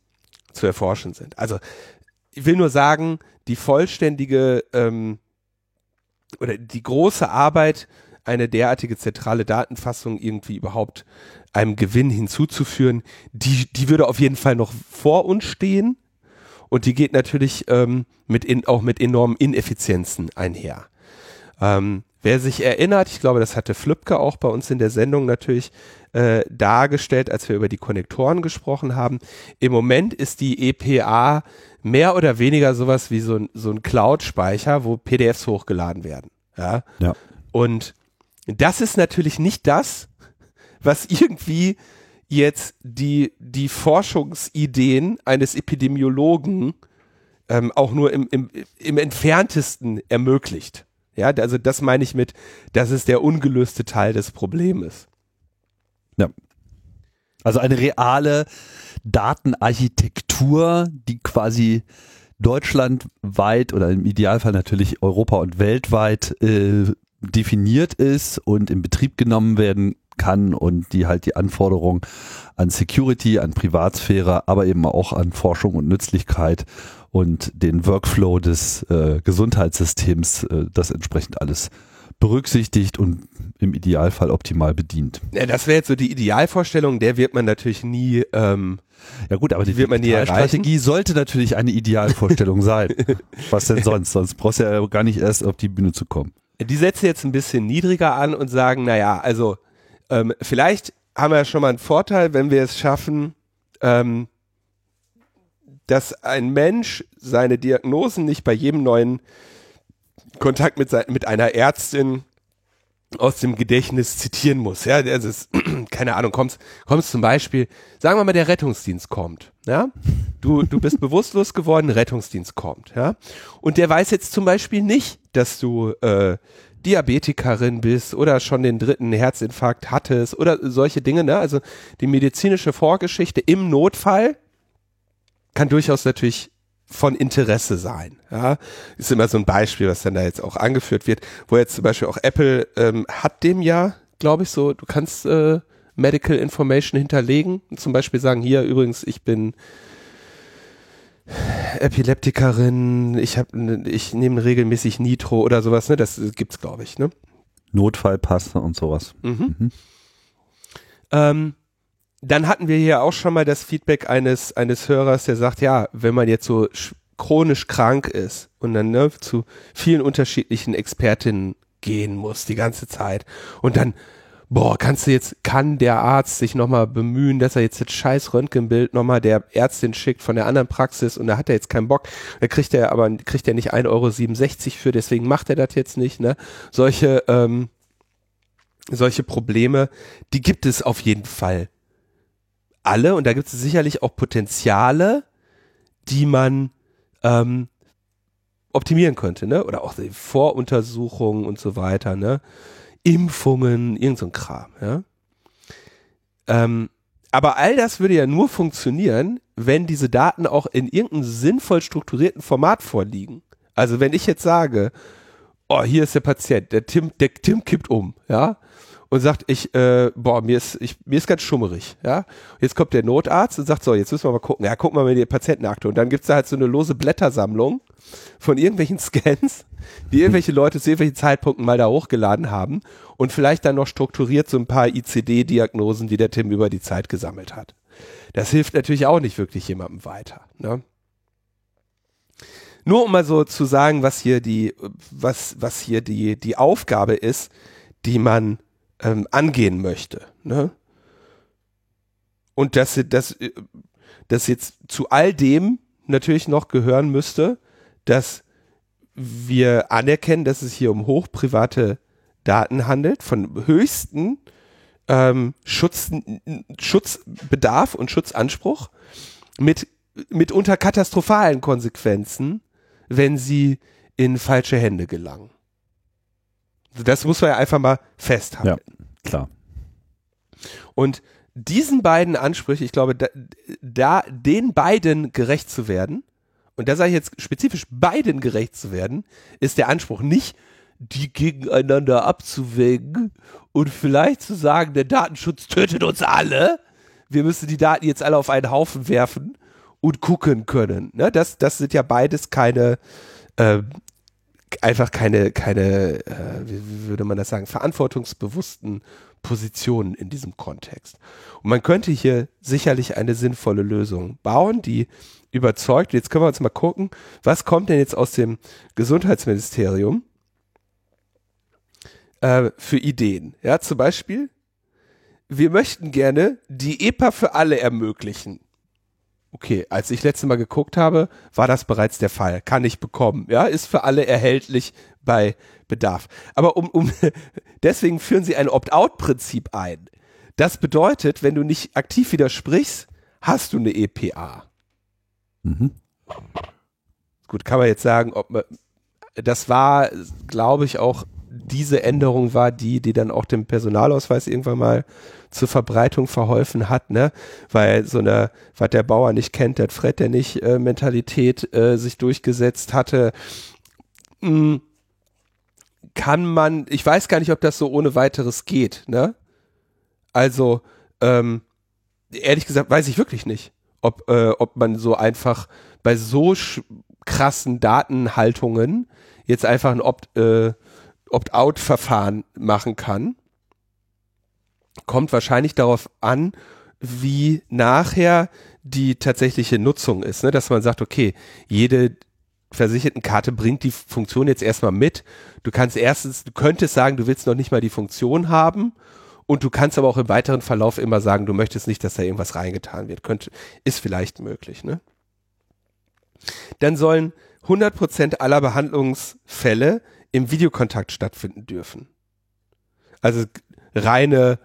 zu erforschen sind. Also ich will nur sagen, die vollständige ähm, oder die große Arbeit, eine derartige zentrale Datenfassung irgendwie überhaupt einem Gewinn hinzuzuführen, die, die würde auf jeden Fall noch vor uns stehen und die geht natürlich ähm, mit in, auch mit enormen Ineffizienzen einher. Ähm, wer sich erinnert, ich glaube, das hatte Flübke auch bei uns in der Sendung natürlich äh, dargestellt, als wir über die Konnektoren gesprochen haben. Im Moment ist die EPA mehr oder weniger sowas wie so ein, so ein Cloud-Speicher, wo PDFs hochgeladen werden. Ja. ja. Und das ist natürlich nicht das, was irgendwie jetzt die, die Forschungsideen eines Epidemiologen ähm, auch nur im, im, im entferntesten ermöglicht. Ja, also das meine ich mit, das ist der ungelöste Teil des Problems. Ja. Also eine reale Datenarchitektur, die quasi deutschlandweit oder im Idealfall natürlich Europa und weltweit äh, definiert ist und in Betrieb genommen werden kann und die halt die Anforderungen an Security, an Privatsphäre, aber eben auch an Forschung und Nützlichkeit und den Workflow des äh, Gesundheitssystems äh, das entsprechend alles berücksichtigt und im Idealfall optimal bedient. Ja, das wäre jetzt so die Idealvorstellung, der wird man natürlich nie. Ähm, ja gut, aber die wird man nie Strategie sollte natürlich eine Idealvorstellung sein. Was denn sonst? Sonst brauchst du ja gar nicht erst auf die Bühne zu kommen. Die setzen jetzt ein bisschen niedriger an und sagen, naja, also ähm, vielleicht haben wir schon mal einen Vorteil, wenn wir es schaffen, ähm, dass ein Mensch seine Diagnosen nicht bei jedem neuen Kontakt mit, mit einer Ärztin aus dem Gedächtnis zitieren muss. Ja, das ist, keine Ahnung, kommst, kommst zum Beispiel, sagen wir mal, der Rettungsdienst kommt. Ja, du, du bist bewusstlos geworden, Rettungsdienst kommt. Ja, und der weiß jetzt zum Beispiel nicht, dass du äh, Diabetikerin bist oder schon den dritten Herzinfarkt hattest oder solche Dinge. Ne? Also die medizinische Vorgeschichte im Notfall kann durchaus natürlich von Interesse sein. Ja, ist immer so ein Beispiel, was dann da jetzt auch angeführt wird, wo jetzt zum Beispiel auch Apple ähm, hat dem ja, glaube ich, so, du kannst äh, Medical Information hinterlegen zum Beispiel sagen, hier übrigens, ich bin Epileptikerin, ich habe, ich nehme regelmäßig Nitro oder sowas, ne? Das gibt's, glaube ich, ne? Notfallpass und sowas. Mhm. Mhm. Ähm, dann hatten wir hier auch schon mal das Feedback eines, eines Hörers, der sagt, ja, wenn man jetzt so chronisch krank ist und dann ne, zu vielen unterschiedlichen Expertinnen gehen muss die ganze Zeit und dann boah, kannst du jetzt, kann der Arzt sich nochmal bemühen, dass er jetzt das scheiß Röntgenbild nochmal der Ärztin schickt von der anderen Praxis und da hat er jetzt keinen Bock, da kriegt er aber, kriegt er nicht 1,67 Euro für, deswegen macht er das jetzt nicht, ne? Solche, ähm, solche Probleme, die gibt es auf jeden Fall alle und da gibt es sicherlich auch Potenziale, die man ähm, optimieren könnte, ne? Oder auch Voruntersuchungen und so weiter, ne? Impfungen, irgend so ein Kram, ja. Ähm, aber all das würde ja nur funktionieren, wenn diese Daten auch in irgendeinem sinnvoll strukturierten Format vorliegen. Also wenn ich jetzt sage, oh, hier ist der Patient, der Tim, der Tim kippt um, ja, und sagt, ich, äh, boah, mir ist, ich, mir ist ganz schummerig, ja. Jetzt kommt der Notarzt und sagt, so, jetzt müssen wir mal gucken, ja, wir mal in die Patientenakte. Und dann gibt's da halt so eine lose Blättersammlung von irgendwelchen Scans, die irgendwelche Leute zu irgendwelchen Zeitpunkten mal da hochgeladen haben und vielleicht dann noch strukturiert so ein paar ICD-Diagnosen, die der Tim über die Zeit gesammelt hat. Das hilft natürlich auch nicht wirklich jemandem weiter, ne? Nur um mal so zu sagen, was hier die, was, was hier die, die Aufgabe ist, die man ähm, angehen möchte. Ne? Und dass, dass, dass jetzt zu all dem natürlich noch gehören müsste, dass wir anerkennen, dass es hier um hochprivate Daten handelt, von höchsten ähm, Schutz, Schutzbedarf und Schutzanspruch mit mitunter katastrophalen Konsequenzen, wenn sie in falsche Hände gelangen. Das muss man ja einfach mal festhalten. Ja, klar. Und diesen beiden Ansprüche, ich glaube, da, da den beiden gerecht zu werden, und da sage ich jetzt spezifisch beiden gerecht zu werden, ist der Anspruch nicht, die gegeneinander abzuwägen und vielleicht zu sagen, der Datenschutz tötet uns alle. Wir müssen die Daten jetzt alle auf einen Haufen werfen und gucken können. Ne? Das, das sind ja beides keine, äh, einfach keine, keine, äh, wie würde man das sagen, verantwortungsbewussten Positionen in diesem Kontext. Und man könnte hier sicherlich eine sinnvolle Lösung bauen, die überzeugt. Jetzt können wir uns mal gucken, was kommt denn jetzt aus dem Gesundheitsministerium äh, für Ideen? Ja, zum Beispiel, wir möchten gerne die EPA für alle ermöglichen. Okay, als ich letztes Mal geguckt habe, war das bereits der Fall. Kann ich bekommen. Ja, ist für alle erhältlich bei Bedarf. Aber um, um deswegen führen sie ein Opt-out-Prinzip ein. Das bedeutet, wenn du nicht aktiv widersprichst, hast du eine EPA. Mhm. gut, kann man jetzt sagen, ob man, das war, glaube ich, auch diese Änderung war die, die dann auch dem Personalausweis irgendwann mal zur Verbreitung verholfen hat, ne? Weil so eine, was der Bauer nicht kennt, der Fred, der nicht äh, Mentalität äh, sich durchgesetzt hatte, mh, hm, kann man, ich weiß gar nicht, ob das so ohne weiteres geht, ne? Also, ähm, ehrlich gesagt, weiß ich wirklich nicht, ob, äh, ob man so einfach bei so krassen Datenhaltungen jetzt einfach ein Opt, äh, Opt-out-Verfahren machen kann. Kommt wahrscheinlich darauf an, wie nachher die tatsächliche Nutzung ist, ne? dass man sagt, okay, jede Versichertenkarte bringt die Funktion jetzt erstmal mit. Du kannst erstens, du könntest sagen, du willst noch nicht mal die Funktion haben und du kannst aber auch im weiteren Verlauf immer sagen, du möchtest nicht, dass da irgendwas reingetan wird. Könnte, ist vielleicht möglich, ne? Dann sollen 100% aller Behandlungsfälle im Videokontakt stattfinden dürfen. Also reine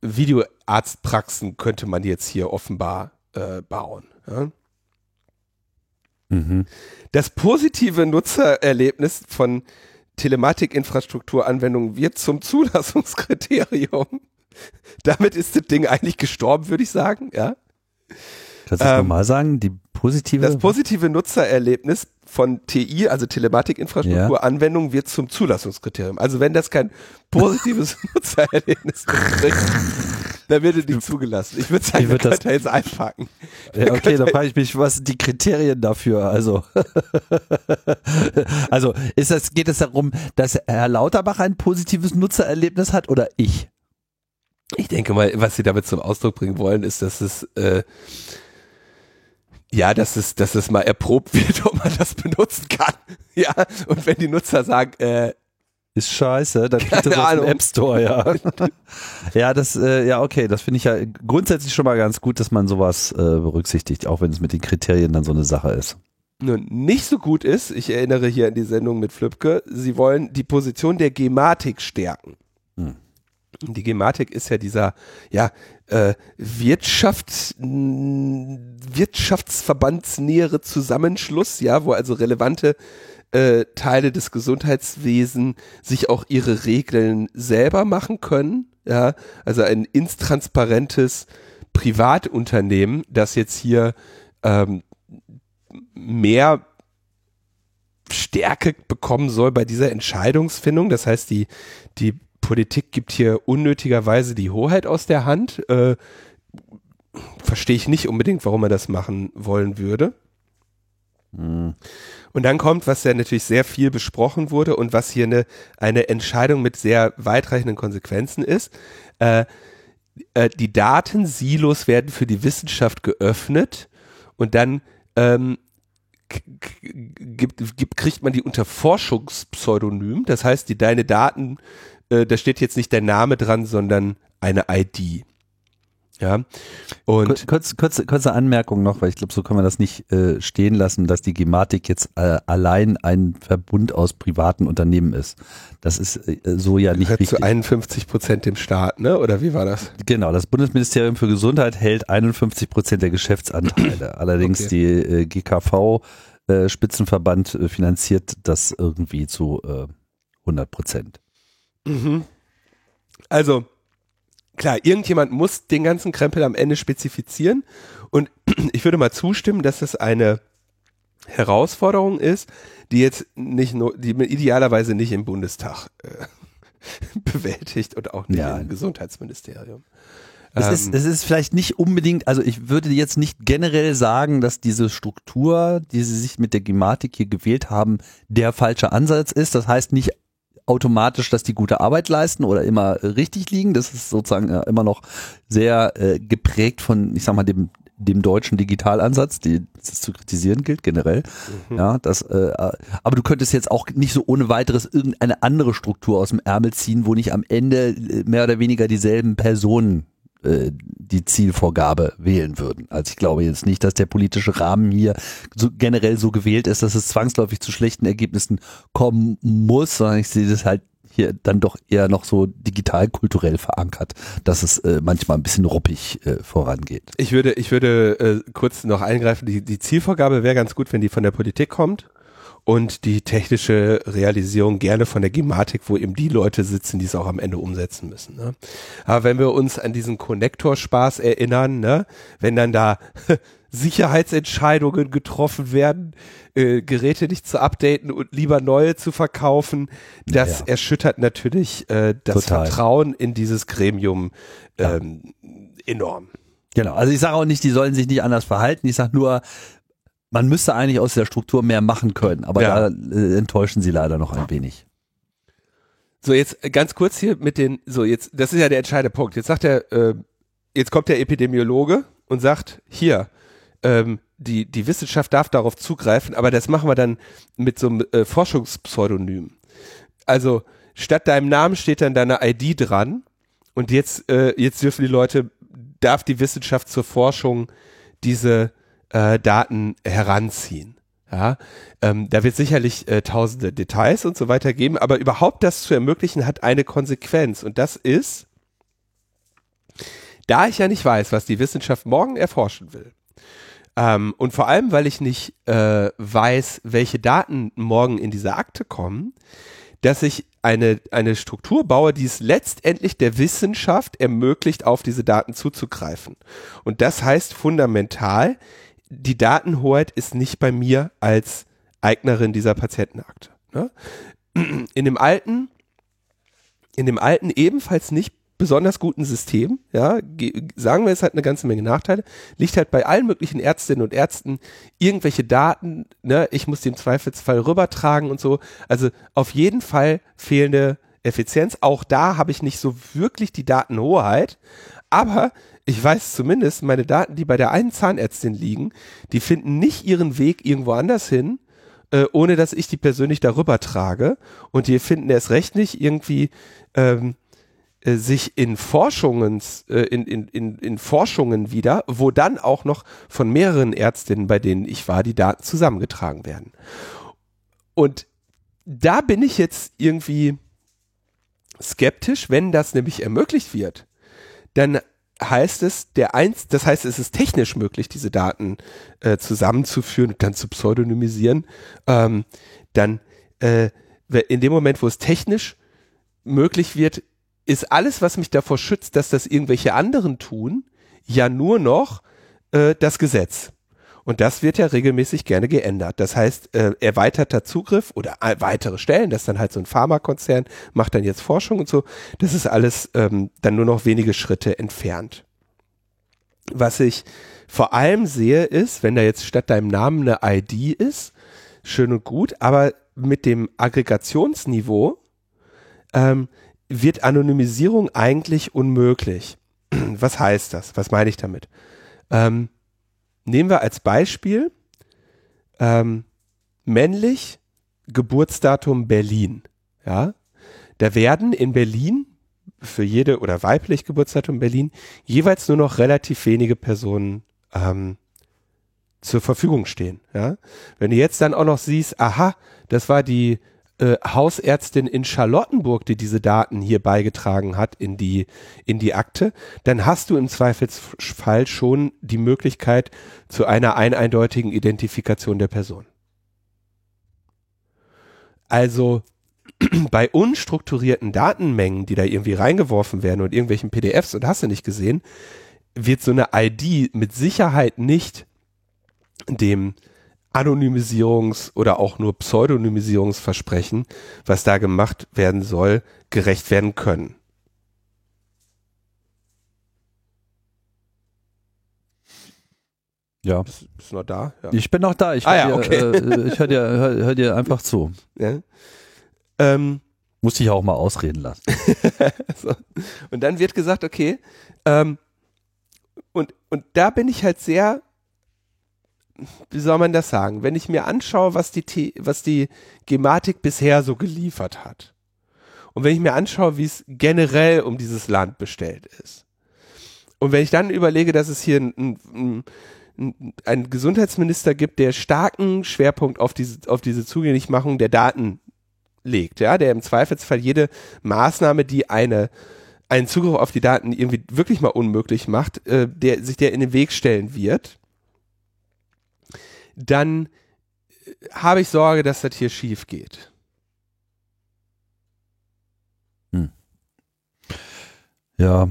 Videoarztpraxen könnte man jetzt hier offenbar äh, bauen. Ja? Mhm. Das positive Nutzererlebnis von Telematikinfrastrukturanwendungen wird zum Zulassungskriterium. Damit ist das Ding eigentlich gestorben, würde ich sagen, ja. Kannst du ähm, nochmal sagen? Die positive? Das positive Nutzererlebnis von TI, also Telematikinfrastrukturanwendung, ja. wird zum Zulassungskriterium. Also wenn das kein positives Nutzererlebnis ist, dann wird es nicht zugelassen. Ich würde sagen, ich würd das jetzt einpacken. Ja, okay, dann frage ich mich, was sind die Kriterien dafür? Also, also ist das, geht es darum, dass Herr Lauterbach ein positives Nutzererlebnis hat oder ich? Ich denke mal, was Sie damit zum Ausdruck bringen wollen, ist, dass es äh, ja, dass es, dass es mal erprobt wird, ob man das benutzen kann. Ja, und wenn die Nutzer sagen, äh, ist scheiße, dann kriegt das aus dem App Store, ja. ja, das, äh, ja, okay, das finde ich ja grundsätzlich schon mal ganz gut, dass man sowas äh, berücksichtigt, auch wenn es mit den Kriterien dann so eine Sache ist. Nun, nicht so gut ist, ich erinnere hier an die Sendung mit Flübke, sie wollen die Position der Gematik stärken. Hm. Die Gematik ist ja dieser, ja, äh, Wirtschaft, Wirtschaftsverbandsnähere Zusammenschluss, ja, wo also relevante äh, Teile des Gesundheitswesens sich auch ihre Regeln selber machen können, ja, also ein intransparentes Privatunternehmen, das jetzt hier ähm, mehr Stärke bekommen soll bei dieser Entscheidungsfindung. Das heißt, die, die Politik gibt hier unnötigerweise die Hoheit aus der Hand. Äh, Verstehe ich nicht unbedingt, warum er das machen wollen würde. Mhm. Und dann kommt, was ja natürlich sehr viel besprochen wurde und was hier eine, eine Entscheidung mit sehr weitreichenden Konsequenzen ist. Äh, äh, die Datensilos werden für die Wissenschaft geöffnet und dann ähm, gibt, gibt, kriegt man die unter Forschungspseudonym. Das heißt, die deine Daten äh, da steht jetzt nicht der Name dran, sondern eine ID. Ja. Und kurz, kurz, kurze Anmerkung noch, weil ich glaube, so kann man das nicht äh, stehen lassen, dass die Gematik jetzt äh, allein ein Verbund aus privaten Unternehmen ist. Das ist äh, so ja nicht richtig. zu 51 Prozent dem Staat, ne? Oder wie war das? Genau, das Bundesministerium für Gesundheit hält 51 Prozent der Geschäftsanteile. Allerdings okay. die äh, GKV äh, Spitzenverband äh, finanziert das irgendwie zu äh, 100 Prozent. Mhm. Also, klar, irgendjemand muss den ganzen Krempel am Ende spezifizieren. Und ich würde mal zustimmen, dass das eine Herausforderung ist, die jetzt nicht nur, die man idealerweise nicht im Bundestag äh, bewältigt und auch nicht ja. im Gesundheitsministerium. Es ist, ähm. es ist vielleicht nicht unbedingt, also ich würde jetzt nicht generell sagen, dass diese Struktur, die sie sich mit der Gematik hier gewählt haben, der falsche Ansatz ist. Das heißt nicht automatisch, dass die gute Arbeit leisten oder immer richtig liegen. Das ist sozusagen äh, immer noch sehr äh, geprägt von, ich sag mal, dem dem deutschen Digitalansatz, die das zu kritisieren gilt generell. Mhm. Ja, das, äh, aber du könntest jetzt auch nicht so ohne weiteres irgendeine andere Struktur aus dem Ärmel ziehen, wo nicht am Ende äh, mehr oder weniger dieselben Personen äh, die Zielvorgabe wählen würden. Also ich glaube jetzt nicht, dass der politische Rahmen hier so generell so gewählt ist, dass es zwangsläufig zu schlechten Ergebnissen kommen muss, sondern ich sehe das halt hier dann doch eher noch so digital kulturell verankert, dass es äh, manchmal ein bisschen ruppig äh, vorangeht. Ich würde, ich würde äh, kurz noch eingreifen. Die, die Zielvorgabe wäre ganz gut, wenn die von der Politik kommt und die technische Realisierung gerne von der Gematik, wo eben die Leute sitzen, die es auch am Ende umsetzen müssen. Ne? Aber wenn wir uns an diesen Konnektorspaß erinnern, ne? wenn dann da Sicherheitsentscheidungen getroffen werden, äh, Geräte nicht zu updaten und lieber neue zu verkaufen, das ja. erschüttert natürlich äh, das Total. Vertrauen in dieses Gremium ähm, ja. enorm. Genau, also ich sage auch nicht, die sollen sich nicht anders verhalten. Ich sage nur, man müsste eigentlich aus der Struktur mehr machen können, aber ja. da äh, enttäuschen sie leider noch ein wenig. So, jetzt ganz kurz hier mit den, so jetzt, das ist ja der entscheidende Punkt. Jetzt sagt er, äh, jetzt kommt der Epidemiologe und sagt, hier, ähm, die, die Wissenschaft darf darauf zugreifen, aber das machen wir dann mit so einem äh, Forschungspseudonym. Also statt deinem Namen steht dann deine ID dran und jetzt, äh, jetzt dürfen die Leute, darf die Wissenschaft zur Forschung diese äh, Daten heranziehen. Ja, ähm, da wird sicherlich äh, tausende Details und so weiter geben, aber überhaupt das zu ermöglichen hat eine Konsequenz und das ist, da ich ja nicht weiß, was die Wissenschaft morgen erforschen will, ähm, und vor allem, weil ich nicht äh, weiß, welche Daten morgen in diese Akte kommen, dass ich eine, eine Struktur baue, die es letztendlich der Wissenschaft ermöglicht, auf diese Daten zuzugreifen. Und das heißt fundamental, die Datenhoheit ist nicht bei mir als Eignerin dieser Patientenakte. Ne? In dem alten, in dem alten ebenfalls nicht besonders guten System, ja, sagen wir, es hat eine ganze Menge Nachteile, liegt halt bei allen möglichen Ärztinnen und Ärzten irgendwelche Daten, ne, ich muss die im Zweifelsfall rübertragen und so. Also auf jeden Fall fehlende Effizienz. Auch da habe ich nicht so wirklich die Datenhoheit, aber ich weiß zumindest, meine Daten, die bei der einen Zahnärztin liegen, die finden nicht ihren Weg irgendwo anders hin, äh, ohne dass ich die persönlich darüber trage. Und die finden erst recht nicht irgendwie ähm, äh, sich in Forschungen, äh, in, in, in, in Forschungen wieder, wo dann auch noch von mehreren Ärztinnen, bei denen ich war, die Daten zusammengetragen werden. Und da bin ich jetzt irgendwie skeptisch, wenn das nämlich ermöglicht wird, dann heißt es, der eins, das heißt, es ist technisch möglich, diese Daten äh, zusammenzuführen und dann zu pseudonymisieren, ähm, dann äh, in dem Moment, wo es technisch möglich wird, ist alles, was mich davor schützt, dass das irgendwelche anderen tun, ja nur noch äh, das Gesetz. Und das wird ja regelmäßig gerne geändert. Das heißt, äh, erweiterter Zugriff oder äh, weitere Stellen, das ist dann halt so ein Pharmakonzern, macht dann jetzt Forschung und so. Das ist alles ähm, dann nur noch wenige Schritte entfernt. Was ich vor allem sehe, ist, wenn da jetzt statt deinem Namen eine ID ist, schön und gut, aber mit dem Aggregationsniveau ähm, wird Anonymisierung eigentlich unmöglich. Was heißt das? Was meine ich damit? Ähm, Nehmen wir als Beispiel ähm, männlich Geburtsdatum Berlin. Ja, da werden in Berlin für jede oder weiblich Geburtsdatum Berlin jeweils nur noch relativ wenige Personen ähm, zur Verfügung stehen. Ja, wenn du jetzt dann auch noch siehst, aha, das war die äh, Hausärztin in Charlottenburg, die diese Daten hier beigetragen hat in die, in die Akte, dann hast du im Zweifelsfall schon die Möglichkeit zu einer eindeutigen Identifikation der Person. Also bei unstrukturierten Datenmengen, die da irgendwie reingeworfen werden und irgendwelchen PDFs und hast du nicht gesehen, wird so eine ID mit Sicherheit nicht dem Anonymisierungs- oder auch nur Pseudonymisierungsversprechen, was da gemacht werden soll, gerecht werden können. Ja. Bist, bist du noch da? Ja. Ich bin noch da. Ich ah, ja, okay. äh, ich höre dir, hör, hör, dir einfach zu. Ja. Ähm, Muss ich auch mal ausreden lassen. so. Und dann wird gesagt, okay, ähm, und, und da bin ich halt sehr wie soll man das sagen, wenn ich mir anschaue, was die, was die Gematik bisher so geliefert hat und wenn ich mir anschaue, wie es generell um dieses Land bestellt ist und wenn ich dann überlege, dass es hier ein, ein, ein Gesundheitsminister gibt, der starken Schwerpunkt auf diese, auf diese Zugänglichmachung der Daten legt, ja, der im Zweifelsfall jede Maßnahme, die eine einen Zugriff auf die Daten irgendwie wirklich mal unmöglich macht, äh, der sich der in den Weg stellen wird, dann äh, habe ich Sorge, dass das hier schief geht. Hm. Ja,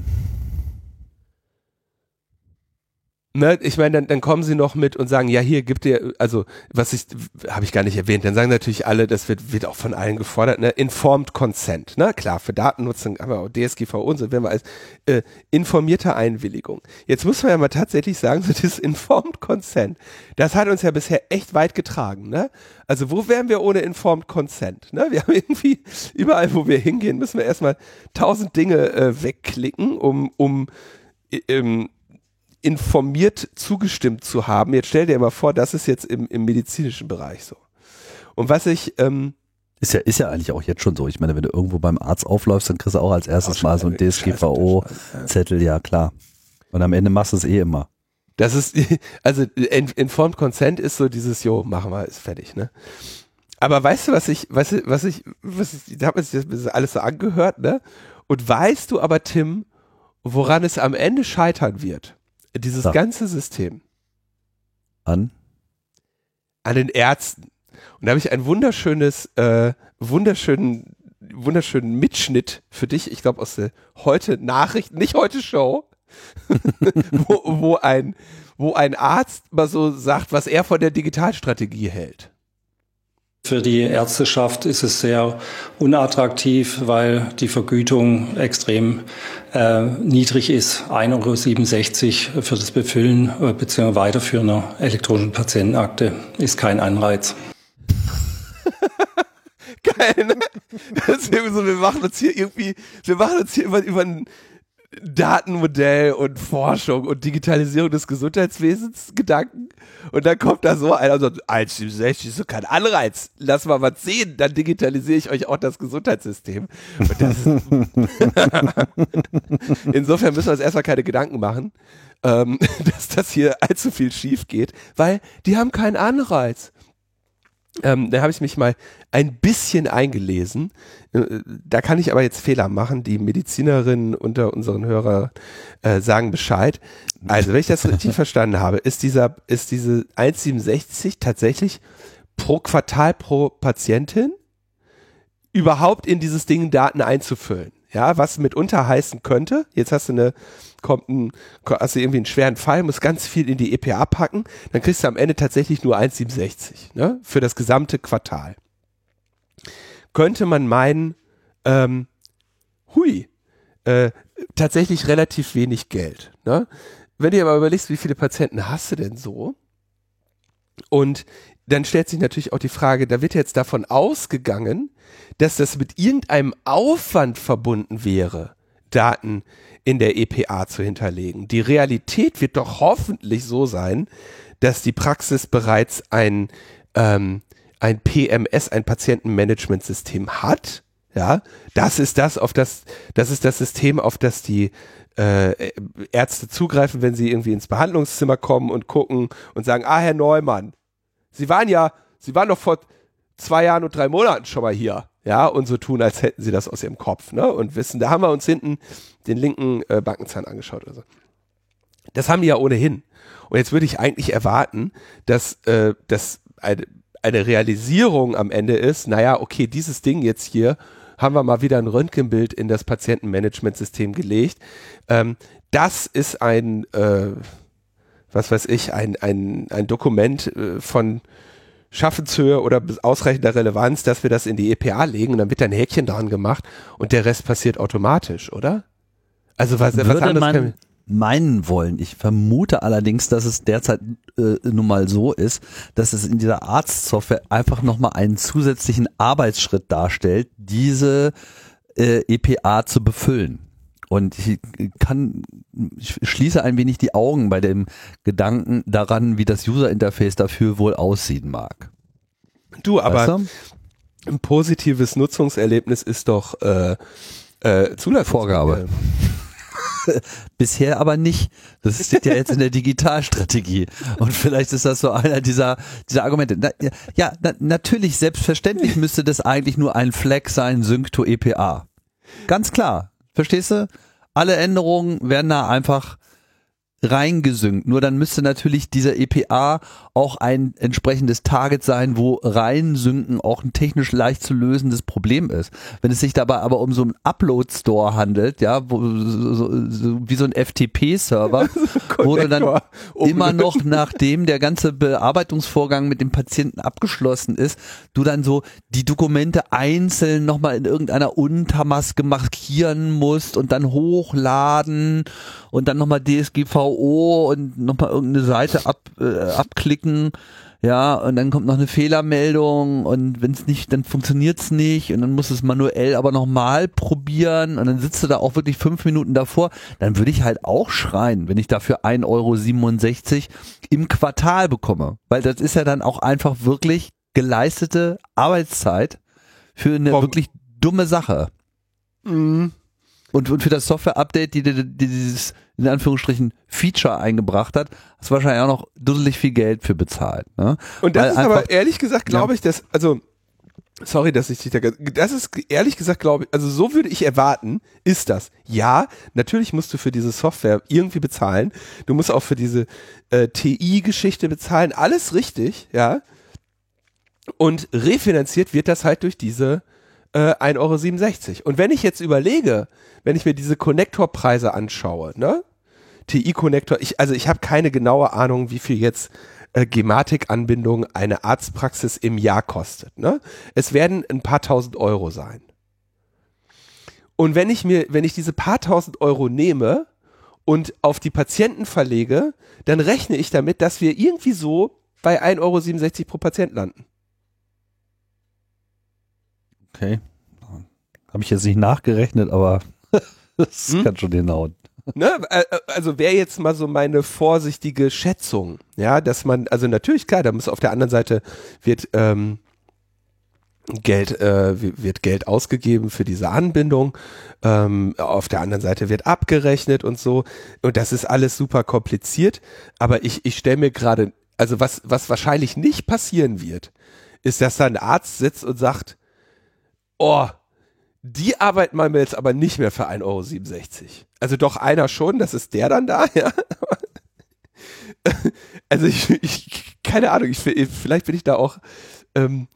Ne, ich meine, dann, dann kommen sie noch mit und sagen, ja, hier gibt ihr, also was ich, habe ich gar nicht erwähnt, dann sagen natürlich alle, das wird, wird auch von allen gefordert, ne, informed consent, ne, klar, für Datennutzung haben wir auch DSGVO und so, wenn wir als äh, informierte Einwilligung. Jetzt muss man ja mal tatsächlich sagen, so dieses informed consent, das hat uns ja bisher echt weit getragen, ne, also wo wären wir ohne informed consent, ne, wir haben irgendwie, überall wo wir hingehen, müssen wir erstmal tausend Dinge äh, wegklicken, um, um, ähm, informiert zugestimmt zu haben. Jetzt stell dir mal vor, das ist jetzt im, im medizinischen Bereich so. Und was ich ähm, ist ja, ist ja eigentlich auch jetzt schon so. Ich meine, wenn du irgendwo beim Arzt aufläufst, dann kriegst du auch als erstes auch mal so ein DSGVO-Zettel, ja klar. Und am Ende machst du es eh immer. Das ist, also Informed Consent ist so dieses, jo, machen wir, ist fertig, ne? Aber weißt du, was ich, was, was ich, was ich, da habe ich das alles so angehört, ne? Und weißt du aber, Tim, woran es am Ende scheitern wird? Dieses so. ganze System. An? An den Ärzten. Und da habe ich ein wunderschönes, äh, wunderschönen, wunderschönen Mitschnitt für dich, ich glaube aus der heute Nachrichten, nicht heute Show, wo, wo, ein, wo ein Arzt mal so sagt, was er von der Digitalstrategie hält. Für die Ärzteschaft ist es sehr unattraktiv, weil die Vergütung extrem äh, niedrig ist. 1,67 Euro für das Befüllen äh, bzw. Weiterführen einer elektronischen Patientenakte ist kein Anreiz. Geil, ne? Das ist so, wir machen uns hier irgendwie, wir machen uns hier über, über ein Datenmodell und Forschung und Digitalisierung des Gesundheitswesens Gedanken. Und dann kommt da so einer und sagt, 1,67 ist so kein Anreiz. Lass mal was sehen, dann digitalisiere ich euch auch das Gesundheitssystem. Das Insofern müssen wir uns erstmal keine Gedanken machen, ähm, dass das hier allzu viel schief geht, weil die haben keinen Anreiz. Ähm, da habe ich mich mal ein bisschen eingelesen. Äh, da kann ich aber jetzt Fehler machen. Die Medizinerinnen unter unseren Hörern äh, sagen Bescheid. Also, wenn ich das richtig verstanden habe, ist dieser, ist diese 1,67 tatsächlich pro Quartal pro Patientin überhaupt in dieses Ding Daten einzufüllen. Ja, was mitunter heißen könnte, jetzt hast du eine, kommt ein, hast du irgendwie einen schweren Fall, musst ganz viel in die EPA packen, dann kriegst du am Ende tatsächlich nur 1,67, ne, für das gesamte Quartal. Könnte man meinen, ähm, hui, äh, tatsächlich relativ wenig Geld, ne? Wenn du aber überlegst, wie viele Patienten hast du denn so? Und dann stellt sich natürlich auch die Frage, da wird jetzt davon ausgegangen, dass das mit irgendeinem Aufwand verbunden wäre, Daten in der EPA zu hinterlegen. Die Realität wird doch hoffentlich so sein, dass die Praxis bereits ein, ähm, ein PMS, ein Patientenmanagementsystem hat. Ja, das ist das, auf das, das ist das System, auf das die äh, Ärzte zugreifen, wenn sie irgendwie ins Behandlungszimmer kommen und gucken und sagen, ah, Herr Neumann, Sie waren ja, Sie waren doch vor zwei Jahren und drei Monaten schon mal hier, ja, und so tun, als hätten Sie das aus Ihrem Kopf, ne, und wissen, da haben wir uns hinten den linken äh, Backenzahn angeschaut oder so. Das haben die ja ohnehin. Und jetzt würde ich eigentlich erwarten, dass, äh, dass eine, eine Realisierung am Ende ist, naja, okay, dieses Ding jetzt hier haben wir mal wieder ein Röntgenbild in das Patientenmanagementsystem gelegt. Ähm, das ist ein, äh, was weiß ich, ein, ein, ein Dokument äh, von Schaffenshöhe oder ausreichender Relevanz, dass wir das in die EPA legen und dann wird ein Häkchen dran gemacht und der Rest passiert automatisch, oder? Also was, Würde was anderes man meinen wollen. Ich vermute allerdings, dass es derzeit äh, nun mal so ist, dass es in dieser Arztsoftware einfach nochmal einen zusätzlichen Arbeitsschritt darstellt, diese äh, EPA zu befüllen. Und ich kann, ich schließe ein wenig die Augen bei dem Gedanken daran, wie das User Interface dafür wohl aussehen mag. Du, aber weißt du? ein positives Nutzungserlebnis ist doch äh, äh, Zulassungsvorgabe. Bisher aber nicht. Das steht ja jetzt in der Digitalstrategie. Und vielleicht ist das so einer dieser, dieser Argumente. Na, ja, na, natürlich, selbstverständlich müsste das eigentlich nur ein Flag sein, Sync to EPA. Ganz klar. Verstehst du? Alle Änderungen werden da einfach reingesynkt. Nur dann müsste natürlich dieser EPA auch ein entsprechendes Target sein, wo reinsynken auch ein technisch leicht zu lösendes Problem ist. Wenn es sich dabei aber um so einen Upload-Store handelt, ja, wo, so, so, wie so ein FTP-Server, wo du dann immer noch, nachdem der ganze Bearbeitungsvorgang mit dem Patienten abgeschlossen ist, du dann so die Dokumente einzeln nochmal in irgendeiner Untermaske markieren musst und dann hochladen und dann nochmal DSGVO und nochmal irgendeine Seite ab, äh, abklicken. Ja, und dann kommt noch eine Fehlermeldung und wenn es nicht, dann funktioniert's nicht und dann musst du es manuell aber nochmal probieren und dann sitzt du da auch wirklich fünf Minuten davor, dann würde ich halt auch schreien, wenn ich dafür 1,67 Euro im Quartal bekomme. Weil das ist ja dann auch einfach wirklich geleistete Arbeitszeit für eine Boah. wirklich dumme Sache. Mhm. Und, und für das Software-Update, die, die, die dieses in Anführungsstrichen Feature eingebracht hat, hast wahrscheinlich auch noch dusselig viel Geld für bezahlt. Ne? Und das Weil ist einfach- aber ehrlich gesagt, glaube ich, dass, also, sorry, dass ich dich da, das ist ehrlich gesagt, glaube ich, also so würde ich erwarten, ist das. Ja, natürlich musst du für diese Software irgendwie bezahlen. Du musst auch für diese äh, TI-Geschichte bezahlen. Alles richtig, ja. Und refinanziert wird das halt durch diese äh, 1,67 Euro. Und wenn ich jetzt überlege, wenn ich mir diese Konnektorpreise anschaue, ne? TI-Konnektor, ich, also ich habe keine genaue Ahnung, wie viel jetzt äh, Gematik-Anbindung eine Arztpraxis im Jahr kostet. Ne? Es werden ein paar tausend Euro sein. Und wenn ich mir, wenn ich diese paar tausend Euro nehme und auf die Patienten verlege, dann rechne ich damit, dass wir irgendwie so bei 1,67 Euro pro Patient landen. Okay. Habe ich jetzt nicht nachgerechnet, aber das Hm? kann schon hinhauen. Ne? Äh, äh, Also wäre jetzt mal so meine vorsichtige Schätzung, ja, dass man, also natürlich klar, da muss auf der anderen Seite wird ähm, Geld äh, wi- wird Geld ausgegeben für diese Anbindung, ähm, auf der anderen Seite wird abgerechnet und so und das ist alles super kompliziert, aber ich ich stelle mir gerade, also was was wahrscheinlich nicht passieren wird, ist, dass da ein Arzt sitzt und sagt, oh, die Arbeit machen jetzt aber nicht mehr für 1,67 Euro. Also doch einer schon, das ist der dann da, ja. Also ich, ich keine Ahnung, ich, vielleicht bin ich da auch ähm,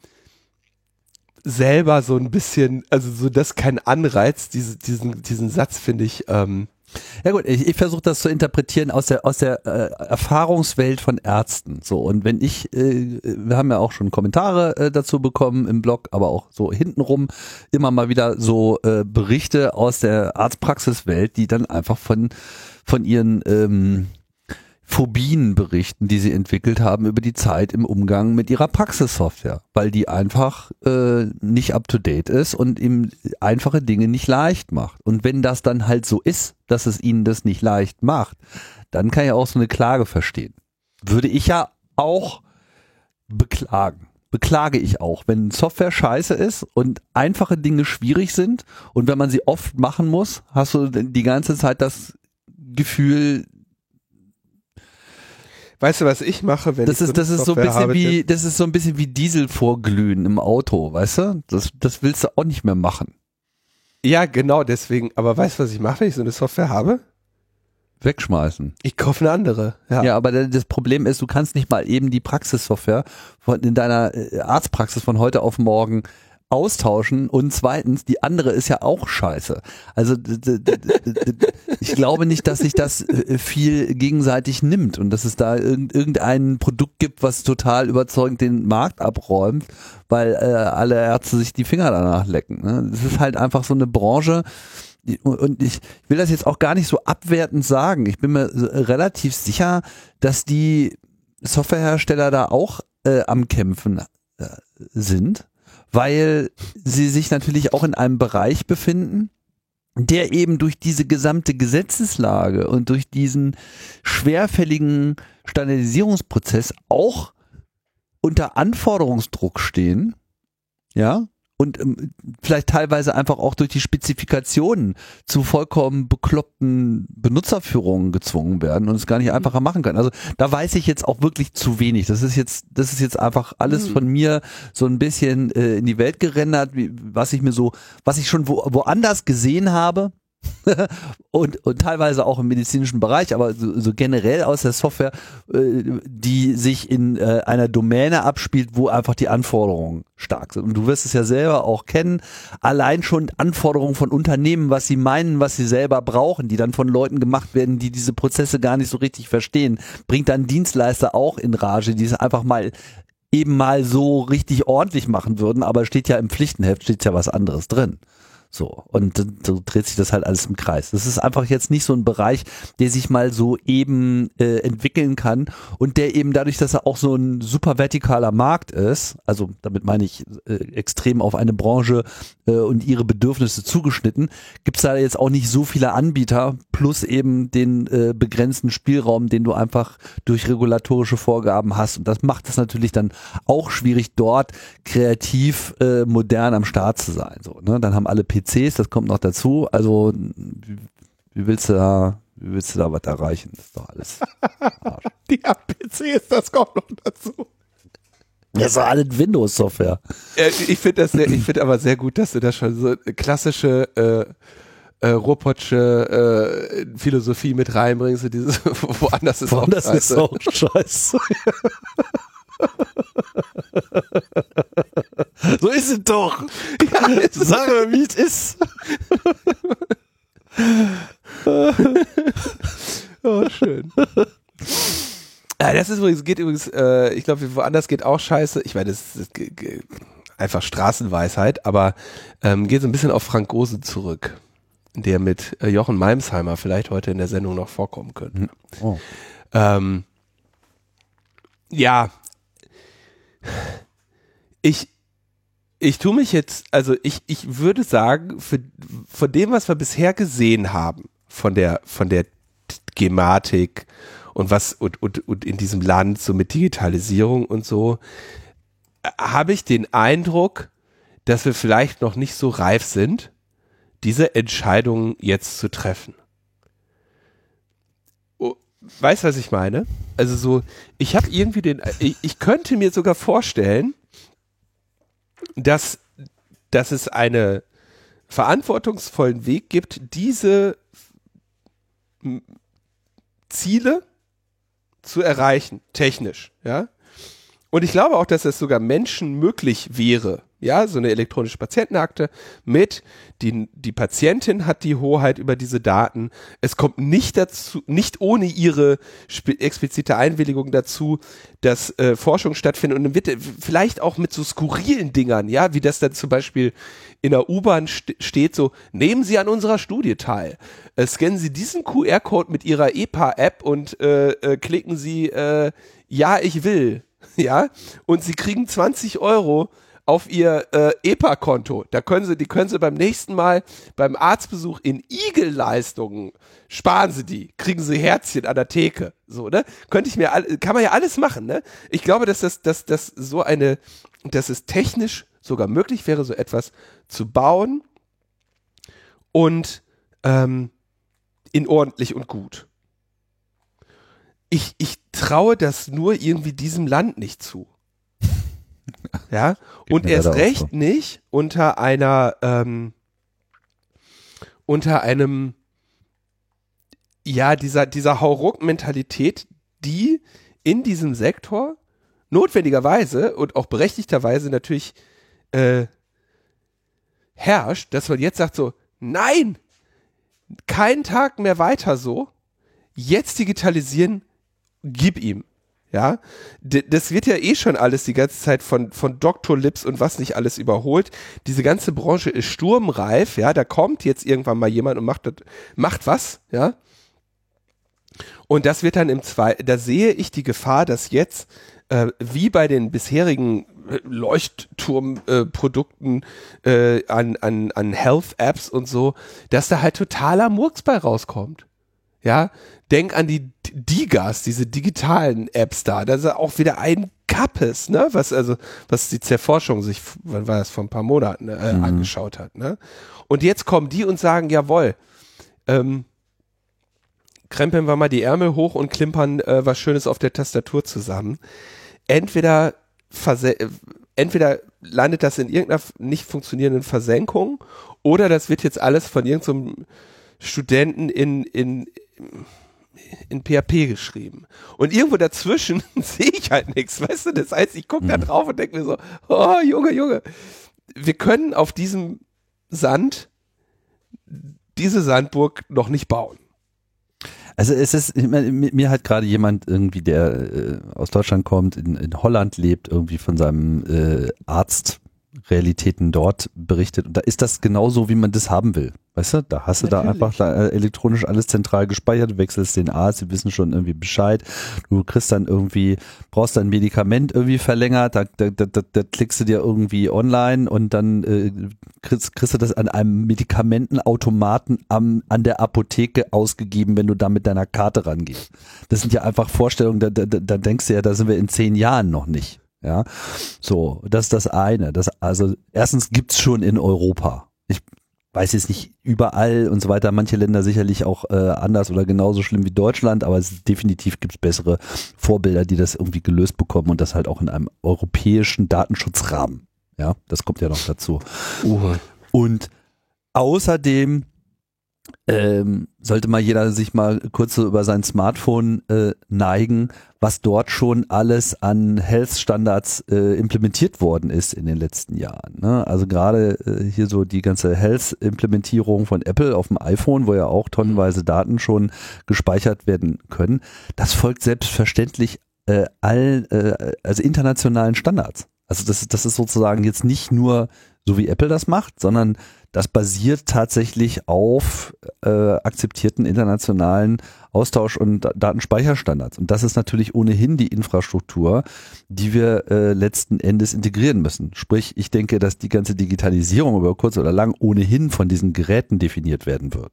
selber so ein bisschen, also so das kein Anreiz, diese, diesen, diesen Satz finde ich, ähm, Ja gut, ich, ich versuche das zu interpretieren aus der aus der äh, Erfahrungswelt von Ärzten. So und wenn ich, äh, wir haben ja auch schon Kommentare äh, dazu bekommen im Blog, aber auch so hintenrum immer mal wieder so äh, Berichte aus der Arztpraxiswelt, die dann einfach von von ihren ähm, Phobien berichten, die sie entwickelt haben über die Zeit im Umgang mit ihrer Praxissoftware, weil die einfach äh, nicht up to date ist und ihm einfache Dinge nicht leicht macht. Und wenn das dann halt so ist, dass es ihnen das nicht leicht macht, dann kann ich auch so eine Klage verstehen. Würde ich ja auch beklagen. Beklage ich auch, wenn Software scheiße ist und einfache Dinge schwierig sind und wenn man sie oft machen muss, hast du die ganze Zeit das Gefühl, weißt du, was ich mache, wenn das ich ist, das eine ist so ein bisschen habe, wie, das ist so ein bisschen wie Diesel vorglühen im Auto, weißt du? Das, das willst du auch nicht mehr machen. Ja, genau, deswegen, aber weißt du, was ich mache, wenn ich so eine Software habe? Wegschmeißen. Ich kaufe eine andere. Ja. Ja, aber das Problem ist, du kannst nicht mal eben die Praxissoftware von, in deiner äh, Arztpraxis von heute auf morgen austauschen und zweitens, die andere ist ja auch scheiße. Also ich glaube nicht, dass sich das äh, viel gegenseitig nimmt und dass es da irgend- irgendein Produkt gibt, was total überzeugend den Markt abräumt, weil äh, alle Ärzte sich die Finger danach lecken. Ne? Ist halt einfach so eine Branche, und ich will das jetzt auch gar nicht so abwertend sagen. Ich bin mir so relativ sicher, dass die Softwarehersteller da auch äh, am Kämpfen äh, sind, weil sie sich natürlich auch in einem Bereich befinden, der eben durch diese gesamte Gesetzeslage und durch diesen schwerfälligen Standardisierungsprozess auch unter Anforderungsdruck stehen, ja, und ähm, vielleicht teilweise einfach auch durch die Spezifikationen zu vollkommen bekloppten Benutzerführungen gezwungen werden und es gar nicht Mhm. einfacher machen können. Also da weiß ich jetzt auch wirklich zu wenig. Das ist jetzt, das ist jetzt einfach alles Mhm. von mir so ein bisschen äh, in die Welt gerendert, wie, was ich mir so, was ich schon wo, woanders gesehen habe. und, und teilweise auch im medizinischen Bereich, aber so, so generell aus der Software, äh, die sich in äh, einer Domäne abspielt, wo einfach die Anforderungen stark sind. Und du wirst es ja selber auch kennen, allein schon Anforderungen von Unternehmen, was sie meinen, was sie selber brauchen, die dann von Leuten gemacht werden, die diese Prozesse gar nicht so richtig verstehen, bringt dann Dienstleister auch in Rage, die es einfach mal eben mal so richtig ordentlich machen würden, aber steht ja im Pflichtenheft, steht ja was anderes drin. So, und so dreht sich das halt alles im Kreis. Das ist einfach jetzt nicht so ein Bereich, der sich mal so eben äh, entwickeln kann und der eben dadurch, dass er auch so ein super vertikaler Markt ist, also damit meine ich äh, extrem auf eine Branche äh, und ihre Bedürfnisse zugeschnitten, gibt's da jetzt auch nicht so viele Anbieter, plus eben den äh, begrenzten Spielraum, den du einfach durch regulatorische Vorgaben hast. Und das macht es natürlich dann auch schwierig, dort kreativ äh, modern am Start zu sein. So, ne? Dann haben alle PCs, das kommt noch dazu. Also wie, wie willst du da, wie willst du da was erreichen? Das ist doch alles. Arsch. Die PC ist das kommt noch dazu. Das ist doch alles Windows-Software. Äh, ich finde das sehr, ich finde aber sehr gut, dass du da schon so klassische äh, äh, Robotsche äh, Philosophie mit reinbringst, dieses woanders ist auch das ist scheiße. auch scheiße. so ist es doch. Sag mir, wie es ist. Oh, schön. Ja, das ist übrigens, geht übrigens, äh, ich glaube, woanders geht auch scheiße. Ich meine, das ist einfach Straßenweisheit, aber ähm, geht so ein bisschen auf Frank Gose zurück, der mit äh, Jochen Meimsheimer vielleicht heute in der Sendung noch vorkommen könnte. Oh. Ähm, ja, ich, ich tue mich jetzt, also ich, ich würde sagen, für, von dem, was wir bisher gesehen haben, von der, von der Gematik und was, und, und, und in diesem Land, so mit Digitalisierung und so, habe ich den Eindruck, dass wir vielleicht noch nicht so reif sind, diese Entscheidungen jetzt zu treffen. Weißt was ich meine? Also so, ich habe irgendwie den, ich, ich könnte mir sogar vorstellen, dass, dass es einen verantwortungsvollen Weg gibt, diese Ziele zu erreichen, technisch, ja. Und ich glaube auch, dass es sogar Menschen möglich wäre, ja, so eine elektronische Patientenakte mit, die, die Patientin hat die Hoheit über diese Daten. Es kommt nicht dazu, nicht ohne ihre explizite Einwilligung dazu, dass äh, Forschung stattfindet und dann wird äh, vielleicht auch mit so skurrilen Dingern, ja, wie das dann zum Beispiel in der U-Bahn st steht, so, nehmen Sie an unserer Studie teil. Äh, scannen Sie diesen QR-Code mit Ihrer EPA-App und äh, äh, klicken Sie, äh, ja, ich will, ja, und Sie kriegen 20 Euro auf ihr äh, EPA-Konto. Da können sie, die können sie beim nächsten Mal beim Arztbesuch in Igel-Leistungen sparen sie die, kriegen sie Herzchen an der Theke. So, ne? Könnte ich mir kann man ja alles machen, ne? Ich glaube, dass das, dass das so eine, dass es technisch sogar möglich wäre, so etwas zu bauen und ähm, in ordentlich und gut. Ich, ich traue das nur irgendwie diesem Land nicht zu. Ja, und erst recht so. nicht unter einer, ähm, unter einem, ja, dieser, dieser Hauruck-Mentalität, die in diesem Sektor notwendigerweise und auch berechtigterweise natürlich äh, herrscht, dass man jetzt sagt so, nein, keinen Tag mehr weiter so, jetzt digitalisieren, gib ihm. Ja, das wird ja eh schon alles die ganze Zeit von, von Dr. Lips und was nicht alles überholt. Diese ganze Branche ist sturmreif, ja, da kommt jetzt irgendwann mal jemand und macht, macht was, ja. Und das wird dann im zweiten, da sehe ich die Gefahr, dass jetzt, äh, wie bei den bisherigen Leuchtturmprodukten äh, an, an, an Health-Apps und so, dass da halt totaler Murks bei rauskommt. Ja, denk an die Digas, diese digitalen Apps da. Das ist auch wieder ein Kappes, ne? Was also, was die Zerforschung sich, wann war das vor ein paar Monaten äh, mhm. angeschaut hat, ne? Und jetzt kommen die und sagen, jawohl, ähm, krempeln wir mal die Ärmel hoch und klimpern äh, was Schönes auf der Tastatur zusammen. Entweder entweder landet das in irgendeiner nicht funktionierenden Versenkung oder das wird jetzt alles von irgendeinem Studenten in, in, in PHP geschrieben. Und irgendwo dazwischen sehe ich halt nichts, weißt du? Das heißt, ich gucke da mhm. drauf und denke mir so, oh, Junge, Junge, wir können auf diesem Sand diese Sandburg noch nicht bauen. Also es ist, meine, mir hat gerade jemand irgendwie, der äh, aus Deutschland kommt, in, in Holland lebt, irgendwie von seinem äh, Arzt Realitäten dort berichtet. Und da ist das genauso, wie man das haben will. Weißt du, da hast du Natürlich. da einfach da, äh, elektronisch alles zentral gespeichert, wechselst den Arzt, sie wissen schon irgendwie Bescheid. Du kriegst dann irgendwie, brauchst dein Medikament irgendwie verlängert, da, da, da, da klickst du dir irgendwie online und dann äh, kriegst, kriegst du das an einem Medikamentenautomaten am, an der Apotheke ausgegeben, wenn du da mit deiner Karte rangehst. Das sind ja einfach Vorstellungen, da, da, da denkst du ja, da sind wir in zehn Jahren noch nicht. Ja, so, das ist das eine. Das, also erstens gibt's schon in Europa. Ich weiß jetzt nicht überall und so weiter, manche Länder sicherlich auch äh, anders oder genauso schlimm wie Deutschland, aber es, definitiv gibt's bessere Vorbilder, die das irgendwie gelöst bekommen und das halt auch in einem europäischen Datenschutzrahmen. Ja, das kommt ja noch dazu. Uh. Und außerdem ähm, sollte mal jeder sich mal kurz so über sein Smartphone äh, neigen, was dort schon alles an Health-Standards äh, implementiert worden ist in den letzten Jahren. Ne? Also gerade äh, hier so die ganze Health-Implementierung von Apple auf dem iPhone, wo ja auch tonnenweise Daten schon gespeichert werden können, das folgt selbstverständlich äh, all, äh, also internationalen Standards. Also das, das ist sozusagen jetzt nicht nur so wie Apple das macht, sondern das basiert tatsächlich auf äh, akzeptierten internationalen Austausch- und Datenspeicherstandards. Und das ist natürlich ohnehin die Infrastruktur, die wir äh, letzten Endes integrieren müssen. Sprich, ich denke, dass die ganze Digitalisierung über kurz oder lang ohnehin von diesen Geräten definiert werden wird.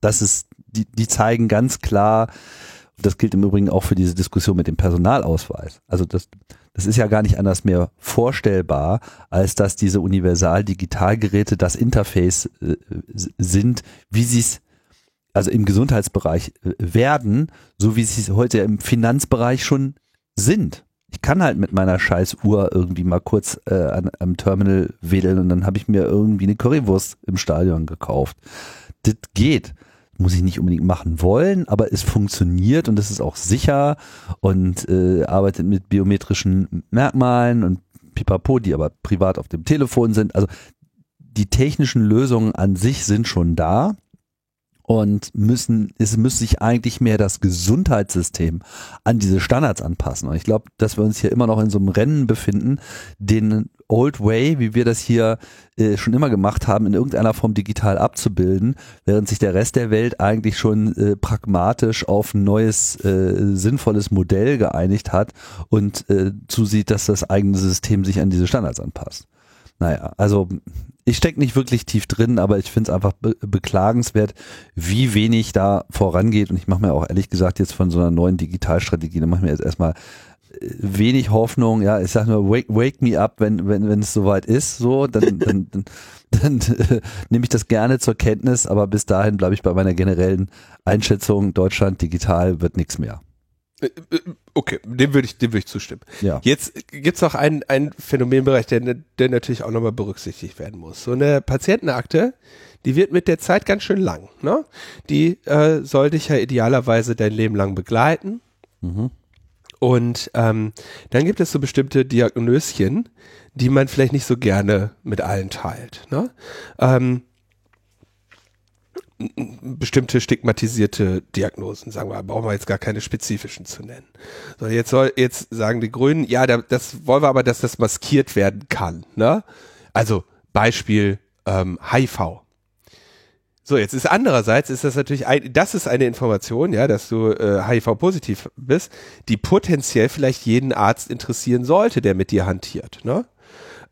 Das ist, die, die zeigen ganz klar, das gilt im Übrigen auch für diese Diskussion mit dem Personalausweis. Also das, das ist ja gar nicht anders mehr vorstellbar, als dass diese Universal-Digitalgeräte das Interface äh, sind, wie sie es also im Gesundheitsbereich äh, werden, so wie sie es heute im Finanzbereich schon sind. Ich kann halt mit meiner scheiß Uhr irgendwie mal kurz äh, an, am Terminal wedeln und dann habe ich mir irgendwie eine Currywurst im Stadion gekauft. Das geht muss ich nicht unbedingt machen wollen, aber es funktioniert und es ist auch sicher und äh, arbeitet mit biometrischen Merkmalen und pipapo, die aber privat auf dem Telefon sind. Also die technischen Lösungen an sich sind schon da und müssen, es muss sich eigentlich mehr das Gesundheitssystem an diese Standards anpassen. Und ich glaube, dass wir uns hier immer noch in so einem Rennen befinden, den Old Way, wie wir das hier äh, schon immer gemacht haben, in irgendeiner Form digital abzubilden, während sich der Rest der Welt eigentlich schon äh, pragmatisch auf ein neues, äh, sinnvolles Modell geeinigt hat und äh, zusieht, dass das eigene System sich an diese Standards anpasst. Naja, also ich stecke nicht wirklich tief drin, aber ich finde es einfach be beklagenswert, wie wenig da vorangeht. Und ich mache mir auch ehrlich gesagt jetzt von so einer neuen Digitalstrategie, da mache ich mir jetzt erstmal wenig Hoffnung, ja, ich sag nur, wake, wake me up, wenn, wenn, wenn es soweit ist, so, dann, dann, dann, dann äh, nehme ich das gerne zur Kenntnis, aber bis dahin bleibe ich bei meiner generellen Einschätzung, Deutschland digital wird nichts mehr. Äh, äh, okay, dem würde ich, dem würde ich zustimmen. Ja. Jetzt gibt's noch einen, einen Phänomenbereich, der, der natürlich auch nochmal berücksichtigt werden muss. So eine Patientenakte, die wird mit der Zeit ganz schön lang. Ne? Die äh, soll dich ja idealerweise dein Leben lang begleiten. Mhm. Und ähm, dann gibt es so bestimmte Diagnöschen, die man vielleicht nicht so gerne mit allen teilt. Ne? Ähm, bestimmte stigmatisierte Diagnosen, sagen wir, brauchen wir jetzt gar keine spezifischen zu nennen. So, jetzt soll, jetzt sagen die Grünen, ja, das wollen wir aber, dass das maskiert werden kann. Ne? Also Beispiel ähm, HIV. So, jetzt ist andererseits ist das natürlich ein, das ist eine Information, ja, dass du äh, HIV-positiv bist, die potenziell vielleicht jeden Arzt interessieren sollte, der mit dir hantiert, ne?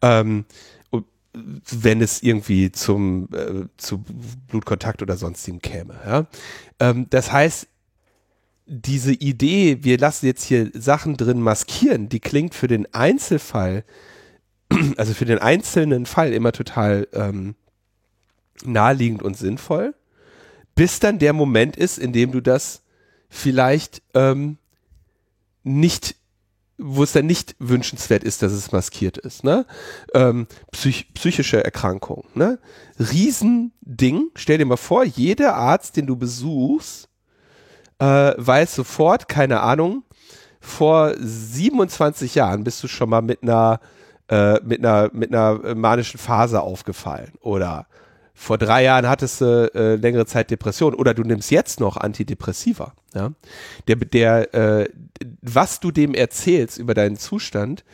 Ähm, wenn es irgendwie zum äh, zu Blutkontakt oder sonstigem käme. Ja? Ähm, das heißt, diese Idee, wir lassen jetzt hier Sachen drin maskieren, die klingt für den Einzelfall, also für den einzelnen Fall immer total ähm, naheliegend und sinnvoll, bis dann der Moment ist, in dem du das vielleicht ähm, nicht wo es dann nicht wünschenswert ist, dass es maskiert ist. Ne? Ähm, psych psychische Erkrankung. Ne? Riesending. Stell dir mal vor, jeder Arzt, den du besuchst, äh, weiß sofort, keine Ahnung, vor 27 Jahren bist du schon mal mit einer äh, mit einer mit einer manischen Phase aufgefallen oder vor drei Jahren hattest du äh, längere Zeit Depression oder du nimmst jetzt noch Antidepressiva. Ja? Der, der, äh, was du dem erzählst über deinen Zustand,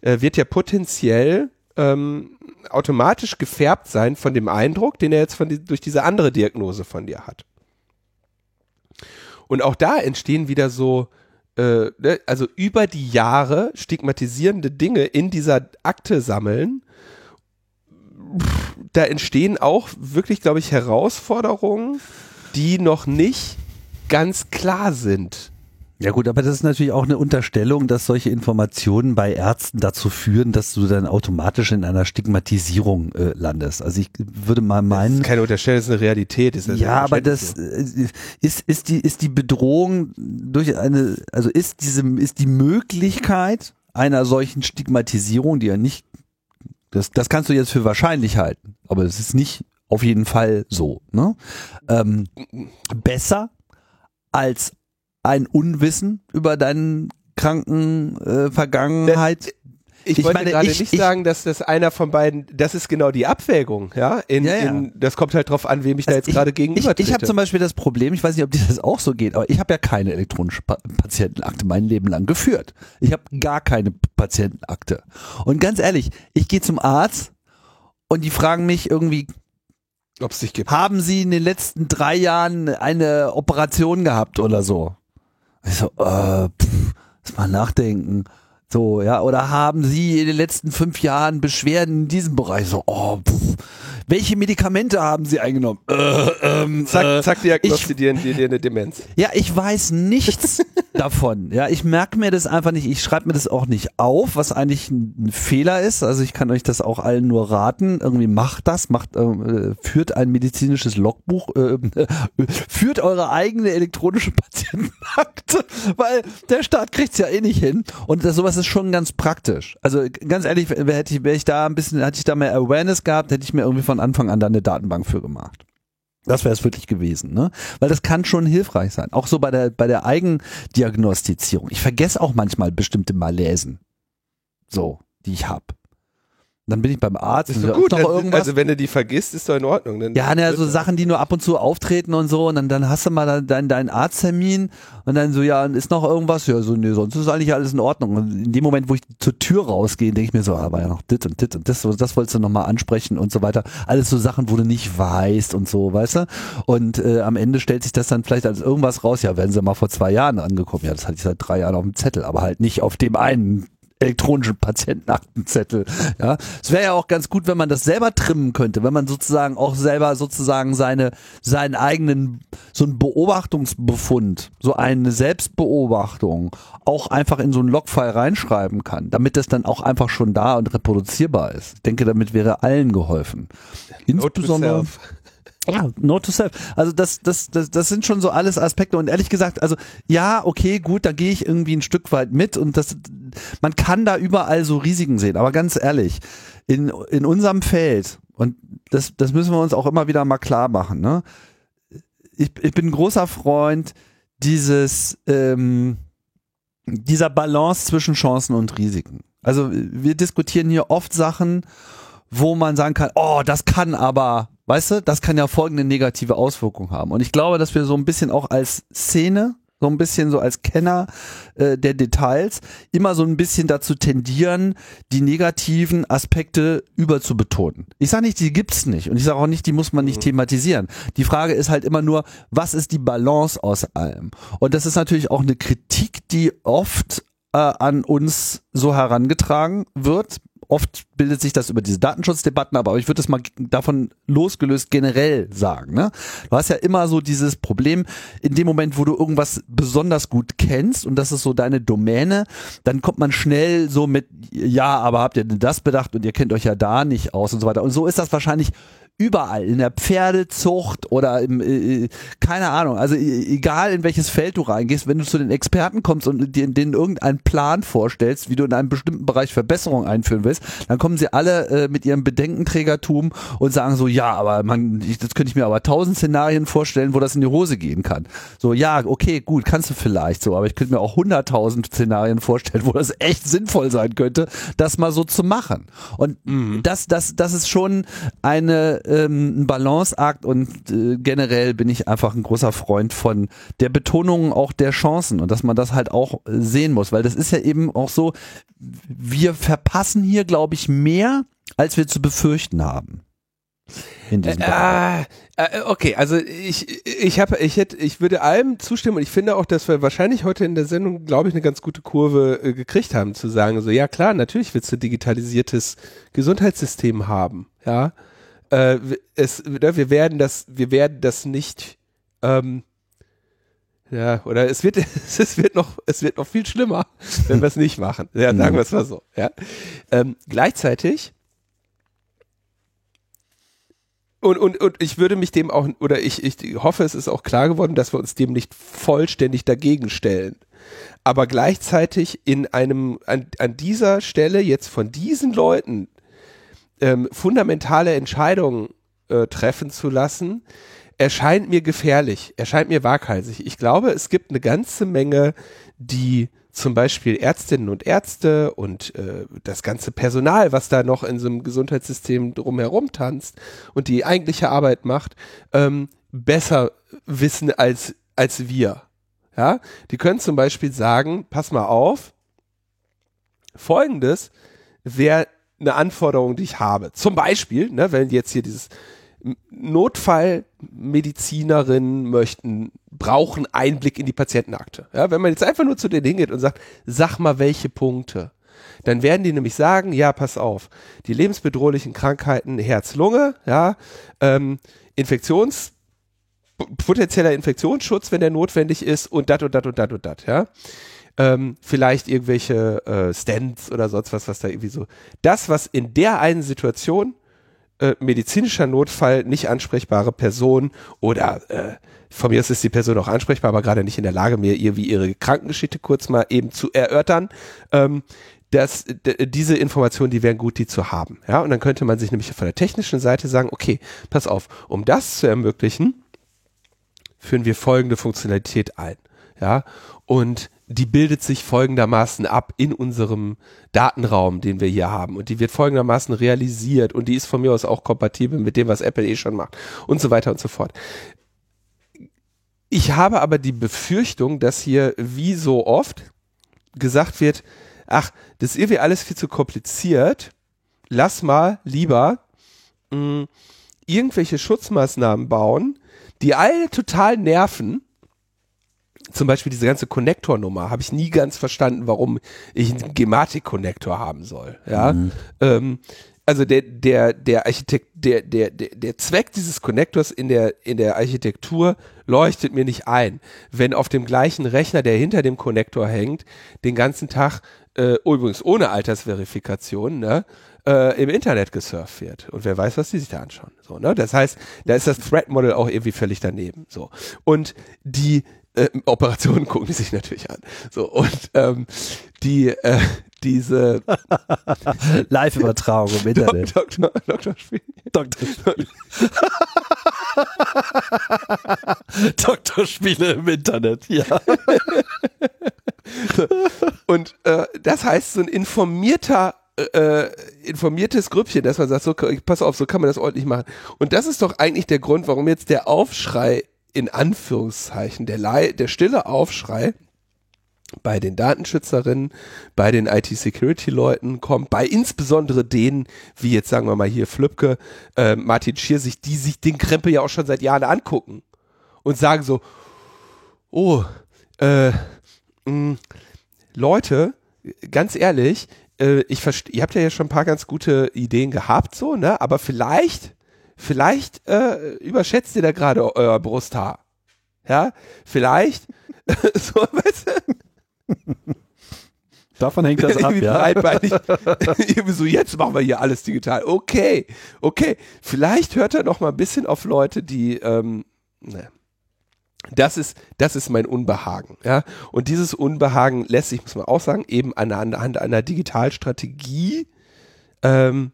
äh, wird ja potenziell ähm, automatisch gefärbt sein von dem Eindruck, den er jetzt von die, durch diese andere Diagnose von dir hat. Und auch da entstehen wieder so, äh, ne, also über die Jahre stigmatisierende Dinge in dieser Akte sammeln. Da entstehen auch wirklich, glaube ich, Herausforderungen, die noch nicht ganz klar sind. Ja gut, aber das ist natürlich auch eine Unterstellung, dass solche Informationen bei Ärzten dazu führen, dass du dann automatisch in einer Stigmatisierung äh, landest. Also ich würde mal meinen. Das ist keine Unterstellung, das ist eine Realität. Ist ja, aber das äh, ist, ist die, ist die Bedrohung durch eine, also ist diese, ist die Möglichkeit einer solchen Stigmatisierung, die ja nicht, das, das kannst du jetzt für wahrscheinlich halten, aber es ist nicht auf jeden Fall so, ne? Ähm, besser als ein Unwissen über deinen kranken äh, Vergangenheit. Ich, ich wollte meine, gerade ich, nicht ich, sagen, dass das einer von beiden, das ist genau die Abwägung, ja. In, ja, ja. In, das kommt halt drauf an, wem ich also da jetzt gerade gegenüber Ich, ich habe zum Beispiel das Problem, ich weiß nicht, ob dir das auch so geht, aber ich habe ja keine elektronische pa Patientenakte mein Leben lang geführt. Ich habe gar keine Patientenakte. Und ganz ehrlich, ich gehe zum Arzt und die fragen mich irgendwie, ob es dich gibt. Haben Sie in den letzten drei Jahren eine Operation gehabt oder so? Ich so, äh, pff, mal nachdenken. So, ja, oder haben Sie in den letzten fünf Jahren Beschwerden in diesem Bereich? So, oh, pff, welche Medikamente haben Sie eingenommen? Äh, ähm, zack, äh, zack, diagnostizieren dir eine Demenz. Ja, ich weiß nichts davon. Ja, ich merke mir das einfach nicht. Ich schreibe mir das auch nicht auf, was eigentlich ein, Fehler ist. Also ich kann euch das auch allen nur raten. Irgendwie macht das, macht, äh, führt ein medizinisches Logbuch, äh, führt eure eigene elektronische Patientenakte, weil der Staat kriegt's ja eh nicht hin. Und das, sowas ist schon ganz praktisch. Also ganz ehrlich, hätte ich, wäre ich da ein bisschen, hätte ich da mehr Awareness gehabt, hätte ich mir irgendwie von Anfang an da eine Datenbank für gemacht. Das wäre es wirklich gewesen, ne? Weil das kann schon hilfreich sein. Auch so bei der, bei der Eigendiagnostizierung. Ich vergesse auch manchmal bestimmte Maläsen. So, die ich habe. Dann bin ich beim Arzt. Ist, gut. Noch irgendwas. Also wenn du die vergisst, ist doch in Ordnung. Dann ja, ne, so Sachen, die nur ab und zu auftreten und so. Und dann, dann hast du mal deinen dein Arzttermin und dann so, ja, ist noch irgendwas? Ja, so, nee, sonst ist eigentlich alles in Ordnung. Und in dem Moment, wo ich zur Tür rausgehe, denke ich mir so, aber ah, ja noch dit und dit und das, das wolltest du nochmal ansprechen und so weiter. Alles so Sachen, wo du nicht weißt und so, weißt du? Und äh, am Ende stellt sich das dann vielleicht als irgendwas raus. Ja, werden sie mal vor zwei Jahren angekommen. Ja, das hatte ich seit drei Jahren auf dem Zettel, aber halt nicht auf dem einen elektronischen Patientenaktenzettel. Ja, es wäre ja auch ganz gut, wenn man das selber trimmen könnte, wenn man sozusagen auch selber sozusagen seine seinen eigenen so einen Beobachtungsbefund, so eine Selbstbeobachtung auch einfach in so einen Logfile reinschreiben kann, damit das dann auch einfach schon da und reproduzierbar ist. Ich denke, damit wäre allen geholfen. Insbesondere ja, note to self. Also das, das, das, das sind schon so alles Aspekte und ehrlich gesagt, also ja, okay, gut, da gehe ich irgendwie ein Stück weit mit und das, man kann da überall so Risiken sehen. Aber ganz ehrlich, in, in unserem Feld und das, das müssen wir uns auch immer wieder mal klar machen. Ne? Ich, ich bin ein großer Freund dieses ähm, dieser Balance zwischen Chancen und Risiken. Also wir diskutieren hier oft Sachen, wo man sagen kann, oh, das kann aber Weißt du, das kann ja folgende negative Auswirkungen haben. Und ich glaube, dass wir so ein bisschen auch als Szene, so ein bisschen so als Kenner äh, der Details, immer so ein bisschen dazu tendieren, die negativen Aspekte überzubetonen. Ich sage nicht, die gibt's nicht. Und ich sage auch nicht, die muss man nicht mhm. thematisieren. Die Frage ist halt immer nur, was ist die Balance aus allem? Und das ist natürlich auch eine Kritik, die oft äh, an uns so herangetragen wird oft bildet sich das über diese Datenschutzdebatten, aber ich würde das mal davon losgelöst generell sagen. Ne? Du hast ja immer so dieses Problem, in dem Moment, wo du irgendwas besonders gut kennst und das ist so deine Domäne, dann kommt man schnell so mit, ja, aber habt ihr denn das bedacht und ihr kennt euch ja da nicht aus und so weiter. Und so ist das wahrscheinlich überall, in der Pferdezucht oder im, äh, äh keine Ahnung, also e, egal in welches Feld du reingehst, wenn du zu den Experten kommst und dir denen irgendeinen Plan vorstellst, wie du in einem bestimmten Bereich Verbesserung einführen willst, dann kommen sie alle äh, mit ihrem Bedenkenträgertum und sagen so, ja, aber man, ich, das könnte ich mir aber tausend Szenarien vorstellen, wo das in die Hose gehen kann. So, ja, okay, gut, kannst du vielleicht so, aber ich könnte mir auch hunderttausend Szenarien vorstellen, wo das echt sinnvoll sein könnte, das mal so zu machen. Und mhm. das, das, das ist schon eine ähm, ein Balanceakt und äh, generell bin ich einfach ein großer Freund von der Betonung auch der Chancen und dass man das halt auch äh, sehen muss, weil das ist ja eben auch so, wir verpassen hier, glaube ich, mehr, als wir zu befürchten haben. In diesem äh, äh, okay, also ich ich habe ich hätte ich würde allem zustimmen und ich finde auch, dass wir wahrscheinlich heute in der Sendung, glaube ich, eine ganz gute Kurve äh, gekriegt haben zu sagen, so ja klar, natürlich willst du digitalisiertes Gesundheitssystem haben, ja, äh, es, ne, wir werden das, wir werden das nicht, ähm, ja, oder es wird, es wird noch, es wird noch viel schlimmer, wenn wir es nicht machen. Ja, sagen wir es mal so. Ja. Ähm, gleichzeitig und, und, und ich würde mich dem auch, oder ich, ich hoffe, es ist auch klar geworden, dass wir uns dem nicht vollständig dagegen stellen. Aber gleichzeitig in einem, an, an dieser Stelle jetzt von diesen Leuten ähm, fundamentale Entscheidungen äh, treffen zu lassen, erscheint mir gefährlich, erscheint mir waghalsig. Ich glaube, es gibt eine ganze Menge, die zum Beispiel Ärztinnen und Ärzte und äh, das ganze Personal, was da noch in so einem Gesundheitssystem drumherum tanzt und die eigentliche Arbeit macht, ähm, besser wissen als, als wir. Ja, die können zum Beispiel sagen, pass mal auf, folgendes, wer eine Anforderung, die ich habe. Zum Beispiel, ne, wenn jetzt hier dieses Notfallmedizinerinnen möchten, brauchen Einblick in die Patientenakte. Ja, wenn man jetzt einfach nur zu denen hingeht und sagt, sag mal welche Punkte, dann werden die nämlich sagen, ja, pass auf, die lebensbedrohlichen Krankheiten, Herz-Lunge, ja, ähm, Infektions, potenzieller Infektionsschutz, wenn der notwendig ist und dat und dat und dat und dat, ja ähm, vielleicht irgendwelche äh, Stents oder sonst was, was da irgendwie so. Das, was in der einen Situation äh, medizinischer Notfall, nicht ansprechbare Person oder äh, von mir aus ist die Person auch ansprechbar, aber gerade nicht in der Lage, mir irgendwie ihre Krankengeschichte kurz mal eben zu erörtern. Ähm, dass diese Informationen, die wären gut, die zu haben. Ja, und dann könnte man sich nämlich von der technischen Seite sagen, okay, pass auf, um das zu ermöglichen, führen wir folgende Funktionalität ein. Ja, und die bildet sich folgendermaßen ab in unserem Datenraum, den wir hier haben. Und die wird folgendermaßen realisiert und die ist von mir aus auch kompatibel mit dem, was Apple eh schon macht und so weiter und so fort. Ich habe aber die Befürchtung, dass hier wie so oft gesagt wird, ach, das ist irgendwie alles viel zu kompliziert. Lass mal lieber mh, mm, irgendwelche Schutzmaßnahmen bauen, die alle total nerven zum Beispiel diese ganze Connector-Nummer habe ich nie ganz verstanden, warum ich einen Gematik-Connector haben soll. Ja, mhm. ähm, also der der der Architekt der der der der Zweck dieses Connectors in der in der Architektur leuchtet mir nicht ein, wenn auf dem gleichen Rechner, der hinter dem Connector hängt, den ganzen Tag äh, übrigens ohne Altersverifikation, ne, äh, im Internet gesurft wird. Und wer weiß, was die sich da anschauen. So, ne? Das heißt, da ist das Threat Model auch irgendwie völlig daneben. So. Und die äh, Operationen gucken die sich natürlich an. So, und ähm, die, äh, diese Live-Übertragung im Internet. Doktor, Doktor Spiel. Doktor Spiele. Doktor Spiele im Internet, ja. und äh, das heißt, so ein informierter äh, informiertes Grüppchen, dass man sagt, so, pass auf, so kann man das ordentlich machen. Und das ist doch eigentlich der Grund, warum jetzt der Aufschrei in Anführungszeichen, der, Le der stille Aufschrei bei den Datenschützerinnen, bei den IT-Security-Leuten kommt, bei insbesondere denen, wie jetzt sagen wir mal hier Flübke, äh, Martin Schier, sich, die sich den Krempel ja auch schon seit Jahren angucken und sagen so, oh, äh, mh, Leute, ganz ehrlich, äh, ich ihr habt ja schon ein paar ganz gute Ideen gehabt, so, ne? Aber vielleicht, vielleicht äh, überschätzt ihr da gerade euer Brusthaar. Ja, vielleicht, so, weißt du? Davon hängt das ab, ja. irgendwie so, jetzt machen wir hier alles digital. Okay, okay. Vielleicht hört er noch mal ein bisschen auf Leute, die, ähm, ne. Das ist, das ist mein Unbehagen, ja. Und dieses Unbehagen lässt sich, muss man auch sagen, eben anhand einer Digitalstrategie ähm,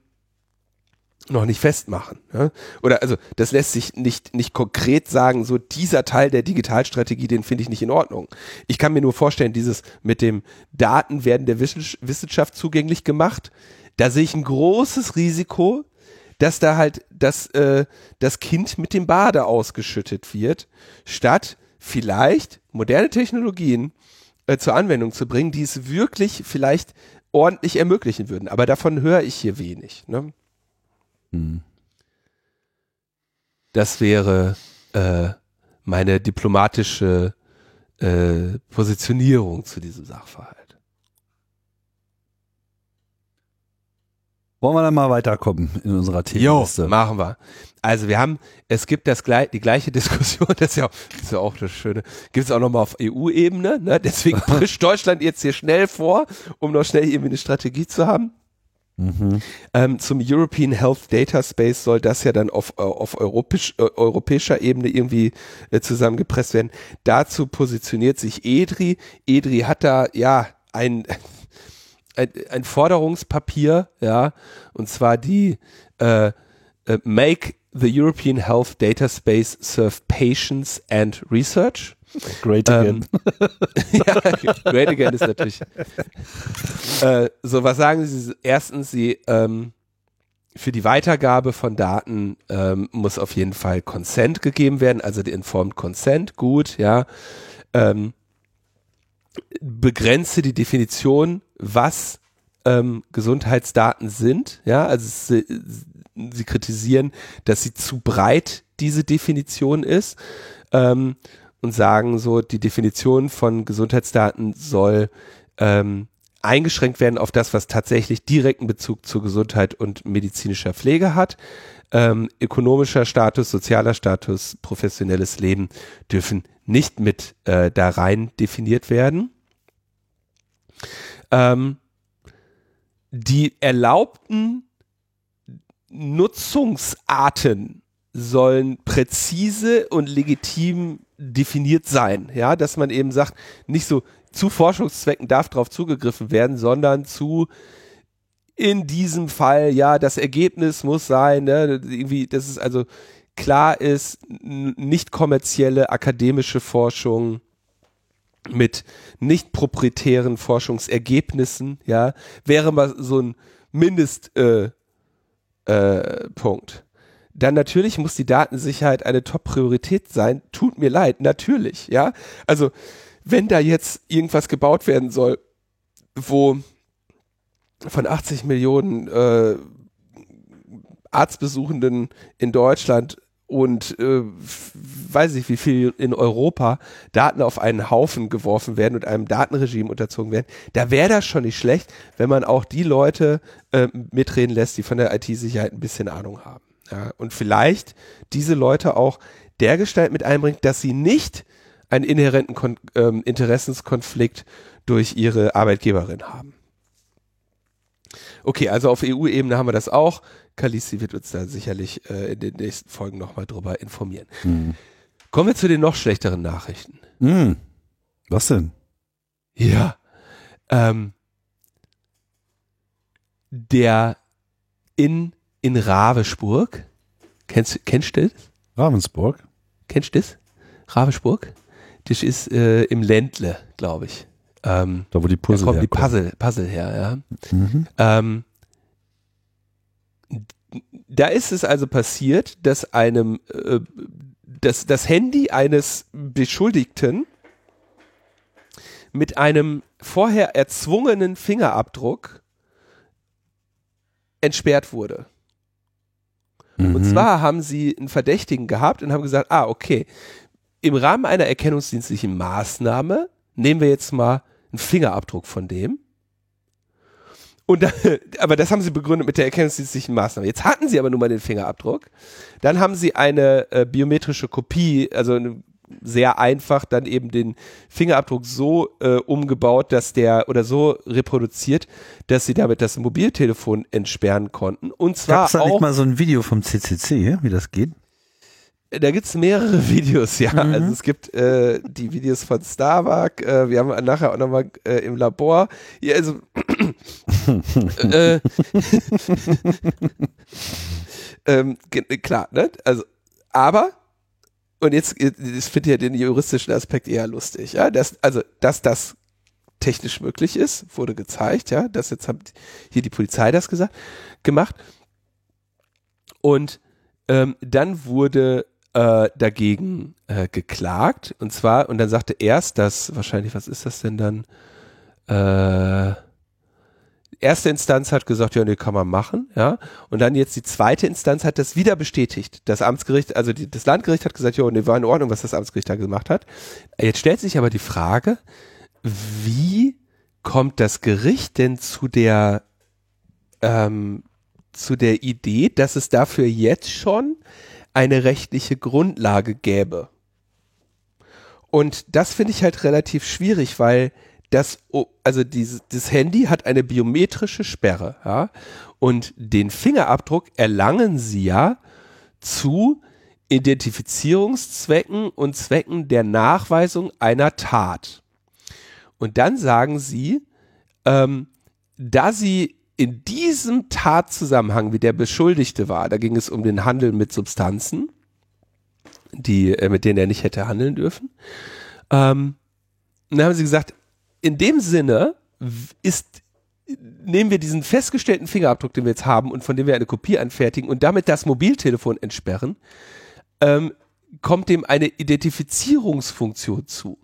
noch nicht festmachen. Ja? Oder also das lässt sich nicht, nicht konkret sagen, so dieser Teil der Digitalstrategie, den finde ich nicht in Ordnung. Ich kann mir nur vorstellen, dieses mit dem Daten werden der Wissenschaft zugänglich gemacht, da sehe ich ein großes Risiko, dass da halt das, äh, das Kind mit dem Bade ausgeschüttet wird, statt vielleicht moderne Technologien äh, zur Anwendung zu bringen, die es wirklich vielleicht ordentlich ermöglichen würden. Aber davon höre ich hier wenig. Ne? Hm. Das wäre äh, meine diplomatische äh, Positionierung zu diesem Sachverhalt. Wollen wir dann mal weiterkommen in unserer Jo, Themenliste? machen wir. Also wir haben, es gibt das gleich, die gleiche Diskussion, das ist ja, auch- das ist ja auch das Schöne, gibt es auch nochmal auf EU-Ebene, ne? deswegen prischt Deutschland jetzt hier schnell vor, um noch schnell irgendwie eine Strategie zu haben. Mhm. Ähm, zum European Health Data Space soll das ja dann auf, äh, auf europäisch, äh, europäischer Ebene irgendwie äh, zusammengepresst werden. Dazu positioniert sich EDRI. EDRI hat da ja ein, ein, ein Forderungspapier, ja, und zwar die äh, äh, Make the European Health Data Space serve patients and research. Great again. Ähm, ja, Great Again ist natürlich. äh, so, was sagen Sie? Erstens, Sie ähm, für die Weitergabe von Daten ähm, muss auf jeden Fall Consent gegeben werden, also die Informed Consent, gut, ja. Ähm, begrenze die Definition, was ähm, Gesundheitsdaten sind, ja, also sie, sie kritisieren, dass sie zu breit diese Definition ist ähm, und sagen so, die Definition von Gesundheitsdaten soll ähm, eingeschränkt werden auf das, was tatsächlich direkten Bezug zur Gesundheit und medizinischer Pflege hat. Ähm, ökonomischer Status, sozialer Status, professionelles Leben dürfen nicht mit äh, da rein definiert werden. Ähm, die erlaubten Nutzungsarten sollen präzise und legitim definiert sein. Ja, dass man eben sagt, nicht so zu Forschungszwecken darf darauf zugegriffen werden, sondern zu in diesem Fall, ja, das Ergebnis muss sein, ne, irgendwie, dass es also klar ist, nicht kommerzielle akademische Forschung mit nicht proprietären Forschungsergebnissen, ja, wäre mal so ein Mindest, äh, äh. Dann natürlich muss die Datensicherheit eine Top-Priorität sein. Tut mir leid, natürlich, ja. Also, wenn da jetzt irgendwas gebaut werden soll, wo von 80 Millionen äh, Arztbesuchenden in Deutschland und äh, weiß ich wie viel in Europa Daten auf einen Haufen geworfen werden und einem Datenregime unterzogen werden, da wäre das schon nicht schlecht, wenn man auch die Leute äh, mitreden lässt, die von der IT-Sicherheit ein bisschen Ahnung haben. Ja, und vielleicht diese Leute auch dergestalt mit einbringt, dass sie nicht einen inhärenten Kon ähm, Interessenskonflikt durch ihre Arbeitgeberin haben. Okay, also auf EU-Ebene haben wir das auch. Kalisi wird uns da sicherlich äh, in den nächsten Folgen nochmal drüber informieren. Hm. Kommen wir zu den noch schlechteren Nachrichten. Hm. Was denn? Ja. Ähm, der in, in Ravensburg, kennst, kennst du das? Ravensburg. Kennst du das? Ravensburg? Das ist äh, im Ländle, glaube ich. Ähm, Da wo die da Puzzle kommen die. Puzzle, Puzzle her, ja. Mhm. Ähm, da ist es also passiert, dass einem äh, das, das Handy eines Beschuldigten mit einem vorher erzwungenen Fingerabdruck entsperrt wurde. Und Mhm. zwar haben sie einen Verdächtigen gehabt und haben gesagt, ah, okay, im Rahmen einer erkennungsdienstlichen Maßnahme nehmen wir jetzt mal einen Fingerabdruck von dem und dann, aber das haben sie begründet mit der erkennungsdienstlichen Maßnahme. Jetzt hatten sie aber nun mal den Fingerabdruck. Dann haben sie eine äh, biometrische Kopie, also eine sehr einfach dann eben den Fingerabdruck so äh, umgebaut, dass der oder so reproduziert, dass sie damit das Mobiltelefon entsperren konnten. Und zwar Gab's da auch nicht mal so ein Video vom CCC, wie das geht? da gibt's mehrere Videos, ja. Mhm. Also es gibt äh, die Videos von Starbuck, äh, wir haben nachher auch nochmal äh, im Labor. Ja, also äh, ähm, klar, ne? Also, aber und jetzt, ich finde ja den juristischen Aspekt eher lustig, ja. Das, also, dass das technisch möglich ist, wurde gezeigt, ja. Das jetzt hat hier die Polizei das gesagt, gemacht. Und ähm, dann wurde äh, dagegen äh, geklagt und zwar und dann sagte erst, dass wahrscheinlich, was ist das denn dann? Äh, erste Instanz hat gesagt, ja, nee, kann man machen, ja. Und dann jetzt die zweite Instanz hat das wieder bestätigt. Das Amtsgericht, also die, das Landgericht hat gesagt, ja, nee, war in Ordnung, was das Amtsgericht da gemacht hat. Jetzt stellt sich aber die Frage, wie kommt das Gericht denn zu der ähm, zu der Idee, dass es dafür jetzt schon eine rechtliche Grundlage gäbe. Und das finde ich halt relativ schwierig, weil das, oh, also dieses, das Handy hat eine biometrische Sperre, ja, und den Fingerabdruck erlangen sie ja zu Identifizierungszwecken und Zwecken der Nachweisung einer Tat. Und dann sagen sie, ähm, da sie in diesem Tatzusammenhang, wie der Beschuldigte war, da ging es um den Handel mit Substanzen, die, äh, mit denen er nicht hätte handeln dürfen. Ähm, dann haben sie gesagt, in dem Sinne ist, nehmen wir diesen festgestellten Fingerabdruck, den wir jetzt haben und von dem wir eine Kopie anfertigen und damit das Mobiltelefon entsperren, ähm, kommt dem eine Identifizierungsfunktion zu.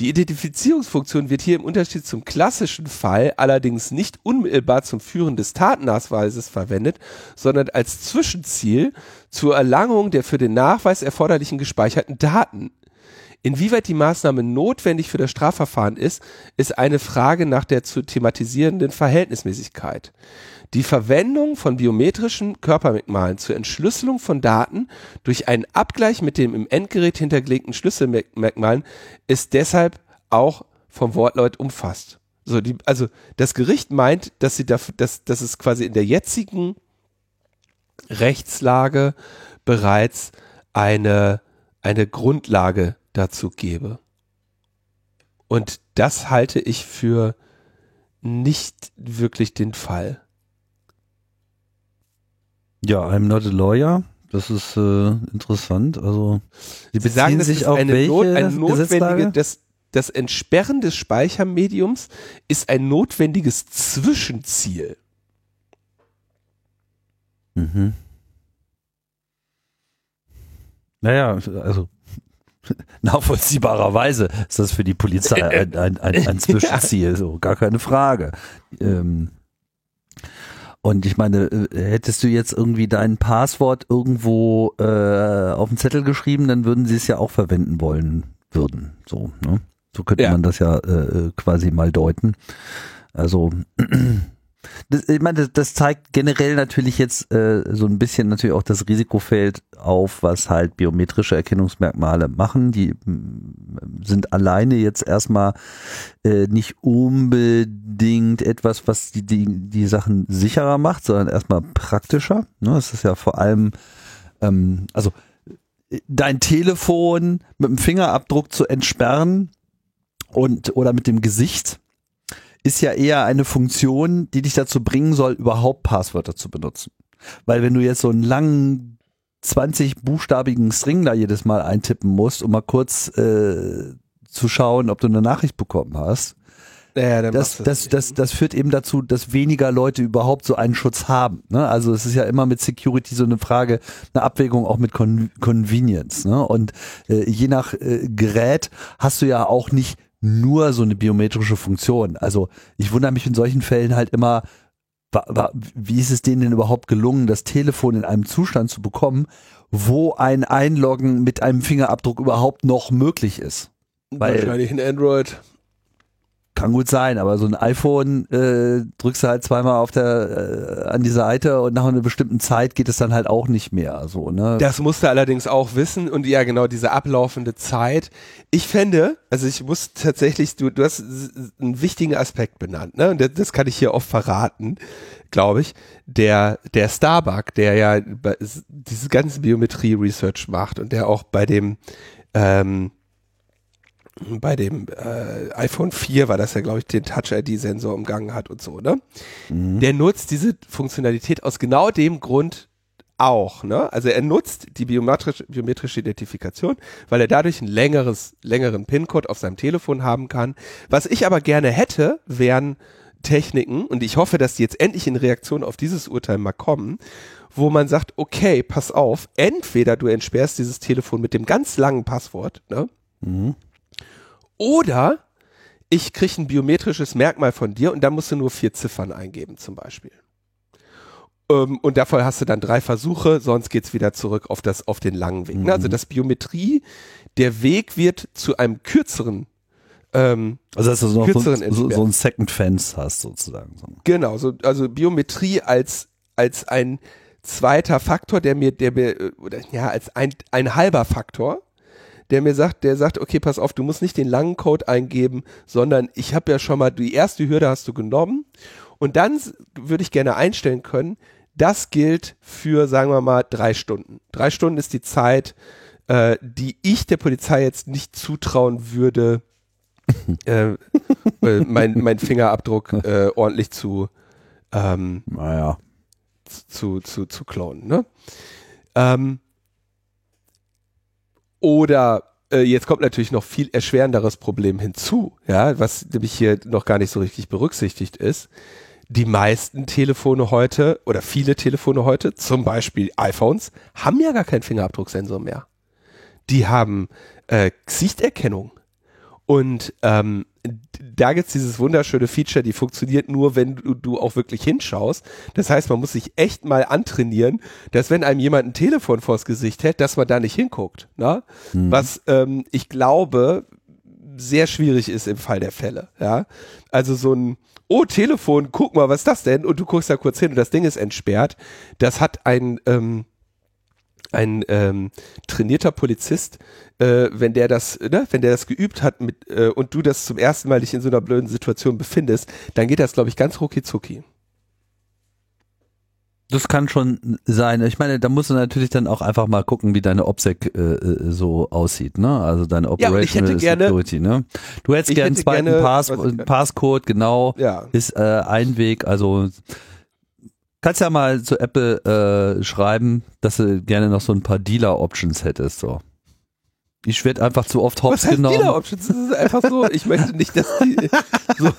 Die Identifizierungsfunktion wird hier im Unterschied zum klassischen Fall allerdings nicht unmittelbar zum Führen des Tatennachweises verwendet, sondern als Zwischenziel zur Erlangung der für den Nachweis erforderlichen gespeicherten Daten. Inwieweit die Maßnahme notwendig für das Strafverfahren ist, ist eine Frage nach der zu thematisierenden Verhältnismäßigkeit. Die Verwendung von biometrischen Körpermerkmalen zur Entschlüsselung von Daten durch einen Abgleich mit dem im Endgerät hinterlegten Schlüsselmerkmalen ist deshalb auch vom Wortlaut umfasst. So, die, also das Gericht meint, dass sie dafür, dass, dass es quasi in der jetzigen Rechtslage bereits eine, eine Grundlage dazu gebe. Und das halte ich für nicht wirklich den Fall. Ja, I'm not a lawyer. Das ist äh, interessant. Also Sie Sie sagen, das sich ist eine, Not, eine notwendige, das, das Entsperren des Speichermediums ist ein notwendiges Zwischenziel. Mhm. Naja, also nachvollziehbarerweise ist das für die Polizei ein, ein, ein, ein Zwischenziel, so gar keine Frage. Ähm, und ich meine, äh, hättest du jetzt irgendwie dein Passwort irgendwo äh, auf den Zettel geschrieben, dann würden sie es ja auch verwenden wollen würden. So, ne? So könnte Ja. man das ja äh, quasi mal deuten. Also das, ich meine, das, zeigt generell natürlich jetzt äh, so ein bisschen natürlich auch das Risikofeld auf, was halt biometrische Erkennungsmerkmale machen. Die sind alleine jetzt erstmal äh, nicht unbedingt etwas, was die, die, die Sachen sicherer macht, sondern erstmal praktischer. Ne? Es ist ja vor allem, ähm, also äh, dein Telefon mit dem Fingerabdruck zu entsperren und oder mit dem Gesicht ist ja eher eine Funktion, die dich dazu bringen soll, überhaupt Passwörter zu benutzen. Weil wenn du jetzt so einen langen 20-buchstabigen String da jedes Mal eintippen musst, um mal kurz äh, zu schauen, ob du eine Nachricht bekommen hast, dann das, das, das, das führt eben dazu, dass weniger Leute überhaupt so einen Schutz haben. Ne? Also es ist ja immer mit Security so eine Frage, eine Abwägung auch mit Con Convenience. Ne? Und äh, je nach äh, Gerät hast du ja auch nicht nur so eine biometrische Funktion. Also ich wundere mich in solchen Fällen halt immer, wie ist es denen denn überhaupt gelungen, das Telefon in einem Zustand zu bekommen, wo ein Einloggen mit einem Fingerabdruck überhaupt noch möglich ist? Weil Wahrscheinlich ein Android. Kann gut sein, aber so ein iPhone äh, drückst du halt zweimal auf der äh, an die Seite und nach einer bestimmten Zeit geht es dann halt auch nicht mehr. So, ne? Das musst du allerdings auch wissen und ja genau diese ablaufende Zeit. Ich fände, also ich muss tatsächlich, du, du hast einen wichtigen Aspekt benannt, ne? Und das, das kann ich hier oft verraten, glaube ich. Der der Starbuck, der ja diese ganze Biometrie-Research macht und der auch bei dem ähm, bei dem äh, iPhone 4 war das ja, glaube ich, den Touch-ID-Sensor umgangen hat und so, ne? Mhm. Der nutzt diese Funktionalität aus genau dem Grund auch, ne? Also er nutzt die biometrische, biometrische Identifikation, weil er dadurch einen längeres, längeren PIN-Code auf seinem Telefon haben kann. Was ich aber gerne hätte, wären Techniken, und ich hoffe, dass die jetzt endlich in Reaktion auf dieses Urteil mal kommen, wo man sagt, okay, pass auf, entweder du entsperrst dieses Telefon mit dem ganz langen Passwort, ne? Mhm. Oder ich kriege ein biometrisches Merkmal von dir und da musst du nur vier Ziffern eingeben zum Beispiel. Ähm, und davor hast du dann drei Versuche, sonst geht's wieder zurück auf, das, auf den langen Weg. Mhm. Also das Biometrie, der Weg wird zu einem kürzeren ähm, also dass du noch so, so, so ein Second Fence hast sozusagen. Genau, so, also Biometrie als, als ein zweiter Faktor, der mir, der mir, äh, oder ja, als ein, ein halber Faktor, der mir sagt, der sagt, okay, pass auf, du musst nicht den langen Code eingeben, sondern ich habe ja schon mal, die erste Hürde hast du genommen und dann würde ich gerne einstellen können, das gilt für, sagen wir mal, drei Stunden. Drei Stunden ist die Zeit, äh, die ich der Polizei jetzt nicht zutrauen würde, äh, äh, mein, mein Fingerabdruck äh, ordentlich zu, ähm, naja. zu, zu, zu klonen. Ne? Ähm, oder äh, jetzt kommt natürlich noch viel erschwerenderes Problem hinzu, ja, was nämlich hier noch gar nicht so richtig berücksichtigt ist. Die meisten Telefone heute oder viele Telefone heute, zum Beispiel iPhones, haben ja gar keinen Fingerabdrucksensor mehr. Die haben äh, Gesichterkennung. Und ähm, da gibt's dieses wunderschöne Feature, die funktioniert nur, wenn du, du auch wirklich hinschaust. Das heißt, man muss sich echt mal antrainieren, dass wenn einem jemand ein Telefon vors Gesicht hält, dass man da nicht hinguckt. Ne? Mhm. Was ähm, ich glaube sehr schwierig ist im Fall der Fälle. Ja, also so ein Oh, Telefon, guck mal, was ist das denn? Und du guckst da kurz hin und das Ding ist entsperrt. Das hat ein ähm, ein ähm, trainierter Polizist, äh, wenn der das, ne, wenn der das geübt hat mit, äh, und du das zum ersten Mal dich in so einer blöden Situation befindest, dann geht das, glaube ich, ganz rucki zucki. Das kann schon sein. Ich meine, da musst du natürlich dann auch einfach mal gucken, wie deine OPSEC äh, äh so aussieht, ne? Also deine Operational ja, gerne, Security, ne? Du hättest gerne einen zweiten gerne, Pass, Passcode, genau, ja. ist äh, ein Weg, also Kannst ja mal zu Apple äh, schreiben, dass du gerne noch so ein paar Dealer-Options hättest. So. Ich werde einfach zu oft hops Was heißt genommen. Dealer-Options? Das ist einfach so, ich möchte nicht, dass die so.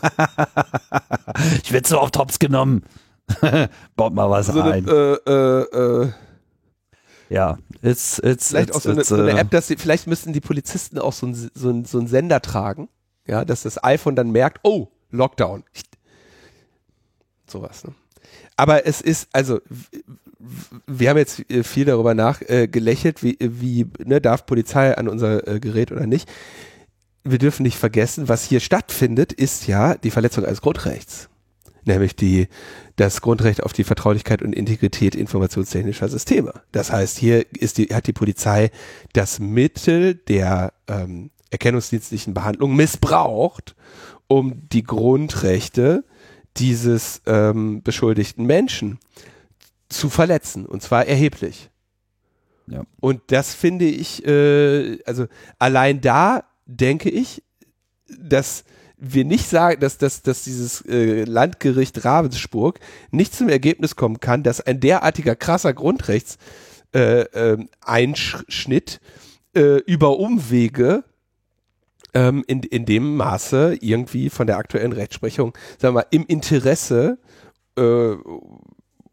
Ich werde zu oft hops genommen. Baut mal was so ein. Eine, äh, äh, äh, ja, it's, it's, vielleicht it's, auch so eine, so eine äh, App, dass sie, vielleicht müssten die Polizisten auch so einen so ein, so ein Sender tragen, ja, dass das iPhone dann merkt, oh, Lockdown. Ich, sowas, ne? Aber es ist, also, wir haben jetzt äh, viel darüber nachgelächelt, äh, wie, wie ne, darf Polizei an unser äh, Gerät oder nicht. Wir dürfen nicht vergessen, was hier stattfindet, ist ja die Verletzung eines Grundrechts. Nämlich die, das Grundrecht auf die Vertraulichkeit und Integrität informationstechnischer Systeme. Das heißt, hier ist die, hat die Polizei das Mittel der ähm, erkennungsdienstlichen Behandlung missbraucht, um die Grundrechte dieses ähm, beschuldigten Menschen zu verletzen und zwar erheblich. Ja. Und das finde ich, äh, also allein da denke ich, dass wir nicht sagen, dass, dass, dass dieses äh, Landgericht Ravensburg nicht zum Ergebnis kommen kann, dass ein derartiger krasser Grundrechtseinschnitt äh, äh, über Umwege ähm, in, in dem Maße irgendwie von der aktuellen Rechtsprechung, sagen wir mal, im Interesse äh,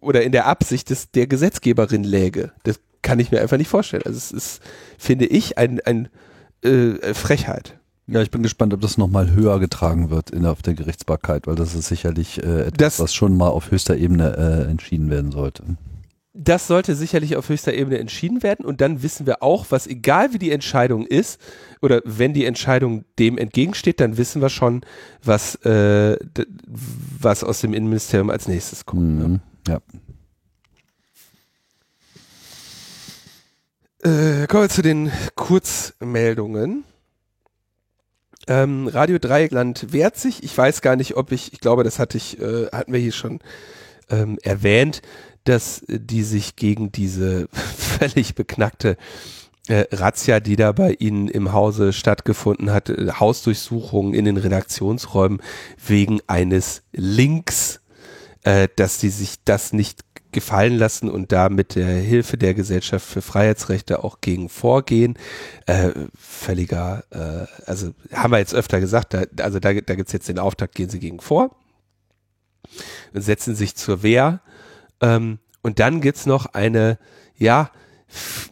oder in der Absicht des, der Gesetzgeberin läge. Das kann ich mir einfach nicht vorstellen. Also es ist, finde ich, ein, ein äh, Frechheit. Ja, ich bin gespannt, ob das nochmal höher getragen wird in, auf der Gerichtsbarkeit, weil das ist sicherlich äh, etwas, das, was schon mal auf höchster Ebene äh, entschieden werden sollte. Das sollte sicherlich auf höchster Ebene entschieden werden und dann wissen wir auch, was egal wie die Entscheidung ist oder wenn die Entscheidung dem entgegensteht, dann wissen wir schon, was, äh, was aus dem Innenministerium als nächstes kommt. Ne? Mhm. Ja. Äh, kommen wir zu den Kurzmeldungen. Ähm, Radio Dreieckland wehrt sich. Ich weiß gar nicht, ob ich, ich glaube, das hatte ich, äh, hatten wir hier schon ähm, erwähnt, dass die sich gegen diese völlig beknackte äh, Razzia, die da bei Ihnen im Hause stattgefunden hat, äh, Hausdurchsuchungen in den Redaktionsräumen wegen eines Links, äh, dass die sich das nicht gefallen lassen und da mit der Hilfe der Gesellschaft für Freiheitsrechte auch gegen vorgehen. Äh, völliger, äh, also haben wir jetzt öfter gesagt, da, also da, da gibt's jetzt den Auftakt, gehen sie gegen vor und setzen sich zur Wehr. Ähm, und dann gibt's noch eine, ja,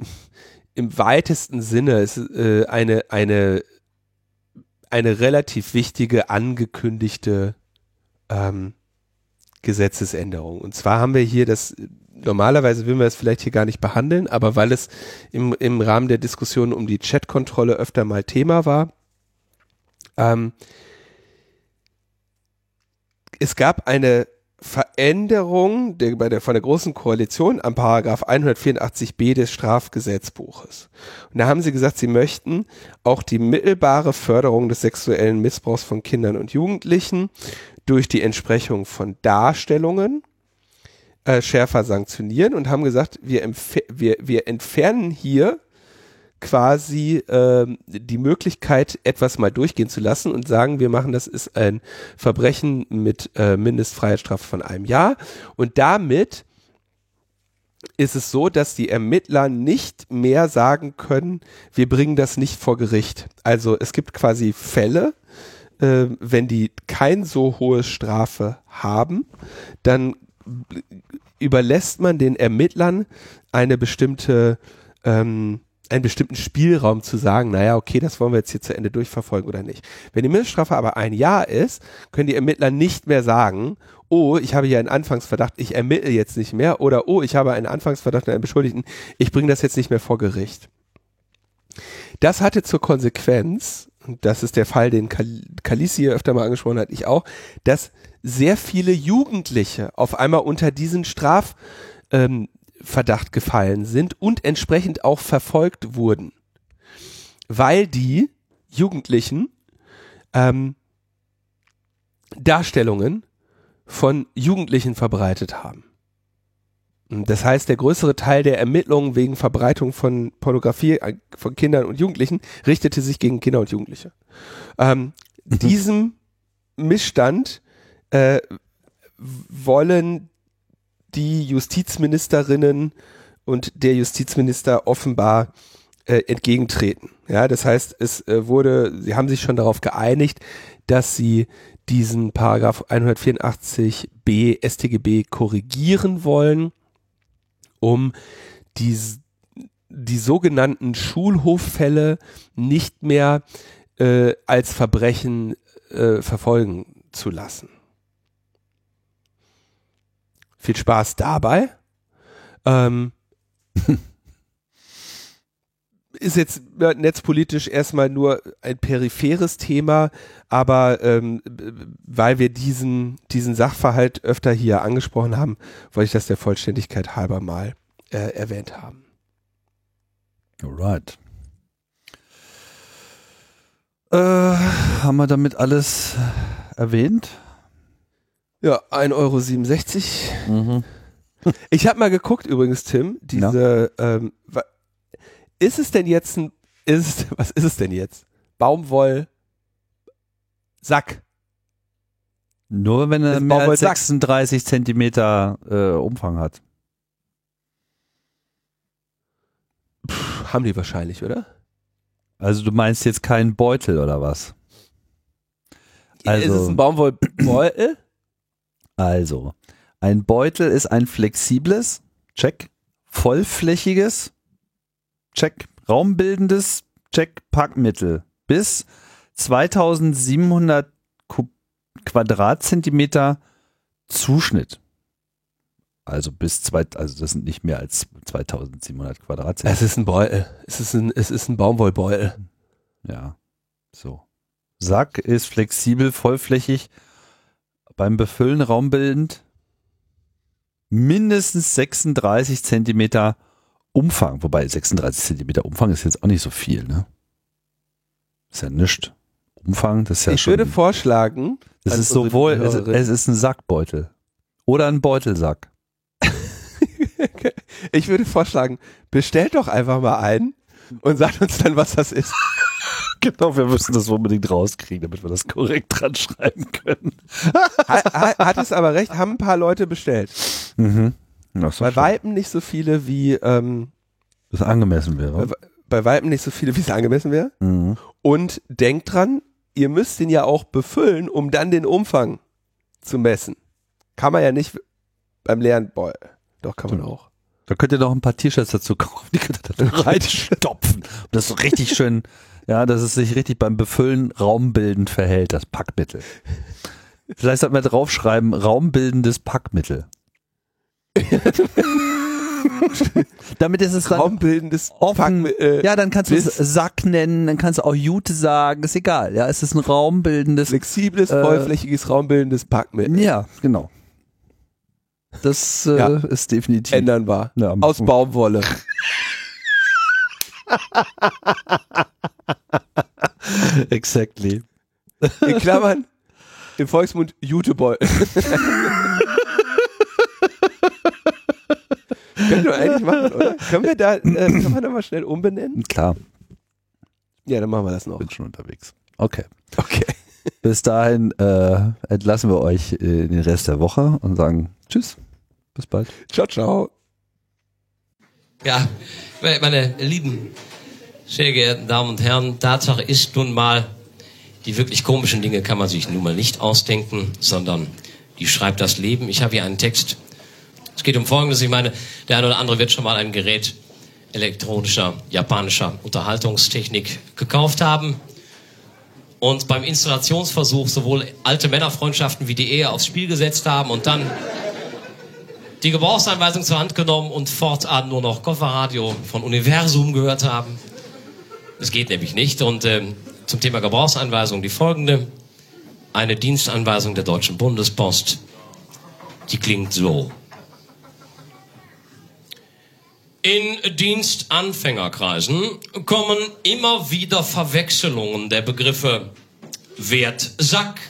im weitesten Sinne ist äh, eine, eine, eine relativ wichtige angekündigte ähm, Gesetzesänderung. Und zwar haben wir hier das, normalerweise würden wir es vielleicht hier gar nicht behandeln, aber weil es im, im Rahmen der Diskussion um die Chatkontrolle öfter mal Thema war, ähm, es gab eine Veränderung der, bei der, von der Großen Koalition am Paragraph 184b des Strafgesetzbuches. Und da haben sie gesagt, sie möchten auch die mittelbare Förderung des sexuellen Missbrauchs von Kindern und Jugendlichen durch die Entsprechung von Darstellungen äh, schärfer sanktionieren und haben gesagt, wir, wir, wir entfernen hier quasi äh, die Möglichkeit, etwas mal durchgehen zu lassen und sagen, wir machen das ist ein Verbrechen mit äh, Mindestfreiheitsstrafe von einem Jahr und damit ist es so, dass die Ermittler nicht mehr sagen können, wir bringen das nicht vor Gericht. Also es gibt quasi Fälle, äh, wenn die kein so hohe Strafe haben, dann überlässt man den Ermittlern eine bestimmte ähm, einen bestimmten Spielraum zu sagen, naja, okay, das wollen wir jetzt hier zu Ende durchverfolgen oder nicht. Wenn die Mindeststrafe aber ein Jahr ist, können die Ermittler nicht mehr sagen, oh, ich habe hier einen Anfangsverdacht, ich ermittle jetzt nicht mehr oder oh, ich habe einen Anfangsverdacht an einen Beschuldigten, ich bringe das jetzt nicht mehr vor Gericht. Das hatte zur Konsequenz, und das ist der Fall, den Kal Kalisi öfter mal angesprochen hat, ich auch, dass sehr viele Jugendliche auf einmal unter diesen Strafverdacht ähm, gefallen sind und entsprechend auch verfolgt wurden. Weil die Jugendlichen ähm, Darstellungen von Jugendlichen verbreitet haben. Das heißt, der größere Teil der Ermittlungen wegen Verbreitung von Pornografie äh, von Kindern und Jugendlichen richtete sich gegen Kinder und Jugendliche. Ähm, mhm. Diesem Missstand äh, wollen die Justizministerinnen und der Justizminister offenbar äh, entgegentreten. Ja, das heißt, es äh, wurde, sie haben sich schon darauf geeinigt, dass sie diesen Paragraph 184b StGB korrigieren wollen um die, die sogenannten Schulhoffälle nicht mehr äh, als Verbrechen äh, verfolgen zu lassen. Viel Spaß dabei. Ähm, ist jetzt netzpolitisch erstmal nur ein peripheres Thema, aber ähm, weil wir diesen, diesen Sachverhalt öfter hier angesprochen haben, wollte ich das der Vollständigkeit halber mal äh, erwähnt haben. Alright. Äh, haben wir damit alles erwähnt? Ja, 1,67 Euro. Mhm. Ich habe mal geguckt übrigens, Tim, diese, ja. ähm, ist es denn jetzt ein, ist, was ist es denn jetzt? Baumwoll Sack. Nur wenn er mehr als 36 Zentimeter äh, Umfang hat. Puh, haben die wahrscheinlich, oder? Also du meinst jetzt keinen Beutel oder was? Also, ist es ein Baumwollbeutel? Also, ein Beutel ist ein flexibles, check, vollflächiges, check, raumbildendes, check, Packmittel bis 2700 Quadratzentimeter Zuschnitt. Also bis zwei, also das sind nicht mehr als 2700 Quadratzentimeter. Es ist ein Beutel. Es ist ein, es ist ein Baumwollbeutel. Ja. So. Sack ist flexibel, vollflächig, beim Befüllen raumbildend, mindestens 36 Zentimeter Umfang, wobei 36 Zentimeter Umfang ist jetzt auch nicht so viel, ne? Ist ja nichts. Umfang, das ist ja ich schon. würde vorschlagen, es an ist sowohl, es, es ist ein Sackbeutel. Oder ein Beutelsack. ich würde vorschlagen, bestellt doch einfach mal einen und sagt uns dann, was das ist. Genau, wir müssen das unbedingt rauskriegen, damit wir das korrekt dran schreiben können. Hat, hat, hat es aber recht, haben ein paar Leute bestellt. Mhm. Bei Weitem nicht so viele wie, ähm, das angemessen wäre. bei, bei Weitem nicht so viele, wie es angemessen wäre. Mhm. Und denkt dran, ihr müsst den ja auch befüllen, um dann den Umfang zu messen. Kann man ja nicht beim leeren Beutel. Doch, kann man auch. Da könnt ihr noch ein paar T-Shirts dazu kaufen, die könnt ihr da reinstopfen. Das so richtig schön, ja, dass es sich richtig beim Befüllen raumbildend verhält, das Packmittel. Vielleicht sollte man draufschreiben, raumbildendes Packmittel. Damit ist es dann Raumbildendes offen. Pack- äh, ja, dann kannst du es Sack nennen, dann kannst du auch Jute sagen, ist egal. Ja, es ist ein raumbildendes. flexibles, Äh, vollflächiges, raumbildendes Packmittel. Ja, genau. Das äh, Ja. ist definitiv. Ändern war. Ja. Aus Baumwolle. Exactly. In Klammern, im Volksmund Jutebeutel. Können wir eigentlich machen, oder? Können wir da, äh, kann man da mal schnell umbenennen? Klar, Ja, dann machen wir das noch. bin schon unterwegs. Okay. Okay. Bis dahin äh, entlassen wir euch äh, den Rest der Woche und sagen Tschüss. Bis bald. Ciao, ciao. Ja, meine lieben, sehr geehrten Damen und Herren, Tatsache ist nun mal, die wirklich komischen Dinge kann man sich nun mal nicht ausdenken, sondern die schreibt das Leben. Ich habe hier einen Text. Es geht um Folgendes. Ich meine, der eine oder andere wird schon mal ein Gerät elektronischer, japanischer Unterhaltungstechnik gekauft haben und beim Installationsversuch sowohl alte Männerfreundschaften wie die Ehe aufs Spiel gesetzt haben und dann die Gebrauchsanweisung zur Hand genommen und fortan nur noch Kofferradio von Universum gehört haben. Es geht nämlich nicht. Und ähm, zum Thema Gebrauchsanweisung die folgende. Eine Dienstanweisung der Deutschen Bundespost. Die klingt so. In Dienstanfängerkreisen kommen immer wieder Verwechslungen der Begriffe Wertsack,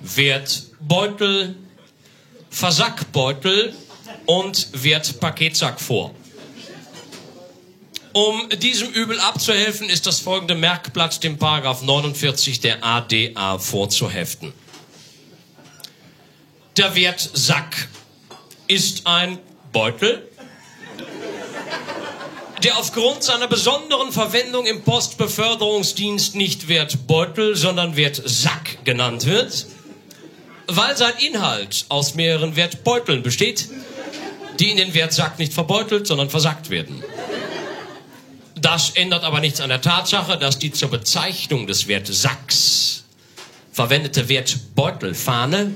Wertbeutel, Versackbeutel und Wertpaketsack vor. Um diesem Übel abzuhelfen, ist das folgende Merkblatt dem Paragraph 49 der ADA vorzuheften. Der Wertsack ist ein Beutel, der aufgrund seiner besonderen Verwendung im Postbeförderungsdienst nicht Wertbeutel, sondern Wertsack genannt wird weil sein Inhalt aus mehreren Wertbeuteln besteht, die in den Wertsack nicht verbeutelt, sondern versackt werden. Das ändert aber nichts an der Tatsache, dass die zur Bezeichnung des Wertsacks verwendete Wertbeutelfahne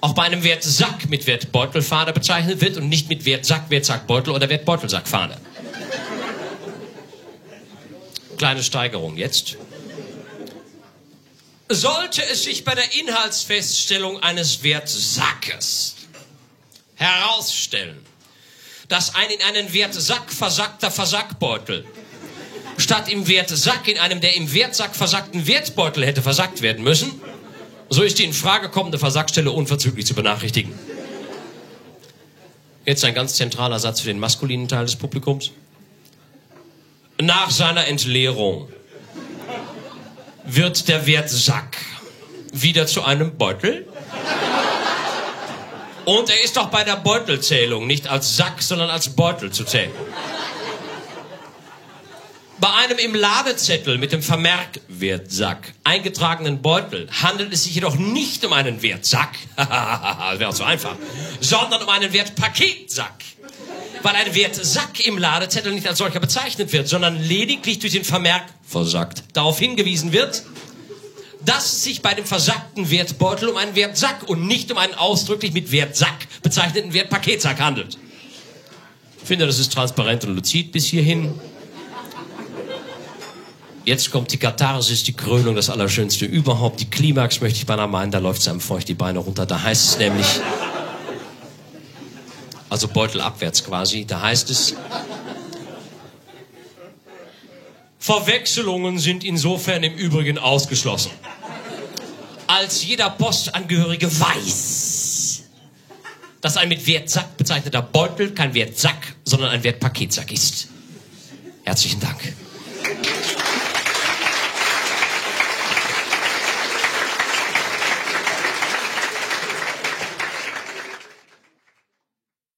auch bei einem Wertsack mit Wertbeutelfahne bezeichnet wird und nicht mit Wertsack, Wertsackbeutel oder Wertbeutelsackfahne. Kleine Steigerung jetzt. Sollte es sich bei der Inhaltsfeststellung eines Wertsackes herausstellen, dass ein in einen Wertsack versackter Versackbeutel statt im Wertsack in einem der im Wertsack versackten Wertbeutel hätte versackt werden müssen, so ist die in Frage kommende Versackstelle unverzüglich zu benachrichtigen. Jetzt ein ganz zentraler Satz für den maskulinen Teil des Publikums. Nach seiner Entleerung wird der Wertsack wieder zu einem Beutel. Und er ist auch bei der Beutelzählung nicht als Sack, sondern als Beutel zu zählen. Bei einem im Ladezettel mit dem Vermerk Wertsack eingetragenen Beutel handelt es sich jedoch nicht um einen Wertsack, wäre zu einfach, sondern um einen Wertpaketsack. Weil ein Wertsack im Ladezettel nicht als solcher bezeichnet wird, sondern lediglich durch den Vermerk versackt darauf hingewiesen wird, dass es sich bei dem versackten Wertbeutel um einen Wertsack und nicht um einen ausdrücklich mit Wertsack bezeichneten Wertpaketsack handelt. Ich finde, das ist transparent und luzid bis hierhin. Jetzt kommt die Katharsis, die Krönung, das Allerschönste überhaupt. Die Klimax möchte ich beinahe meinen, da läuft es einem feucht die Beine runter. Da heißt es nämlich, also Beutel abwärts quasi, da heißt es, Verwechslungen sind insofern im Übrigen ausgeschlossen. Als jeder Postangehörige weiß, dass ein mit Wertsack bezeichneter Beutel kein Wertsack, sondern ein Wertpaketsack ist. Herzlichen Dank.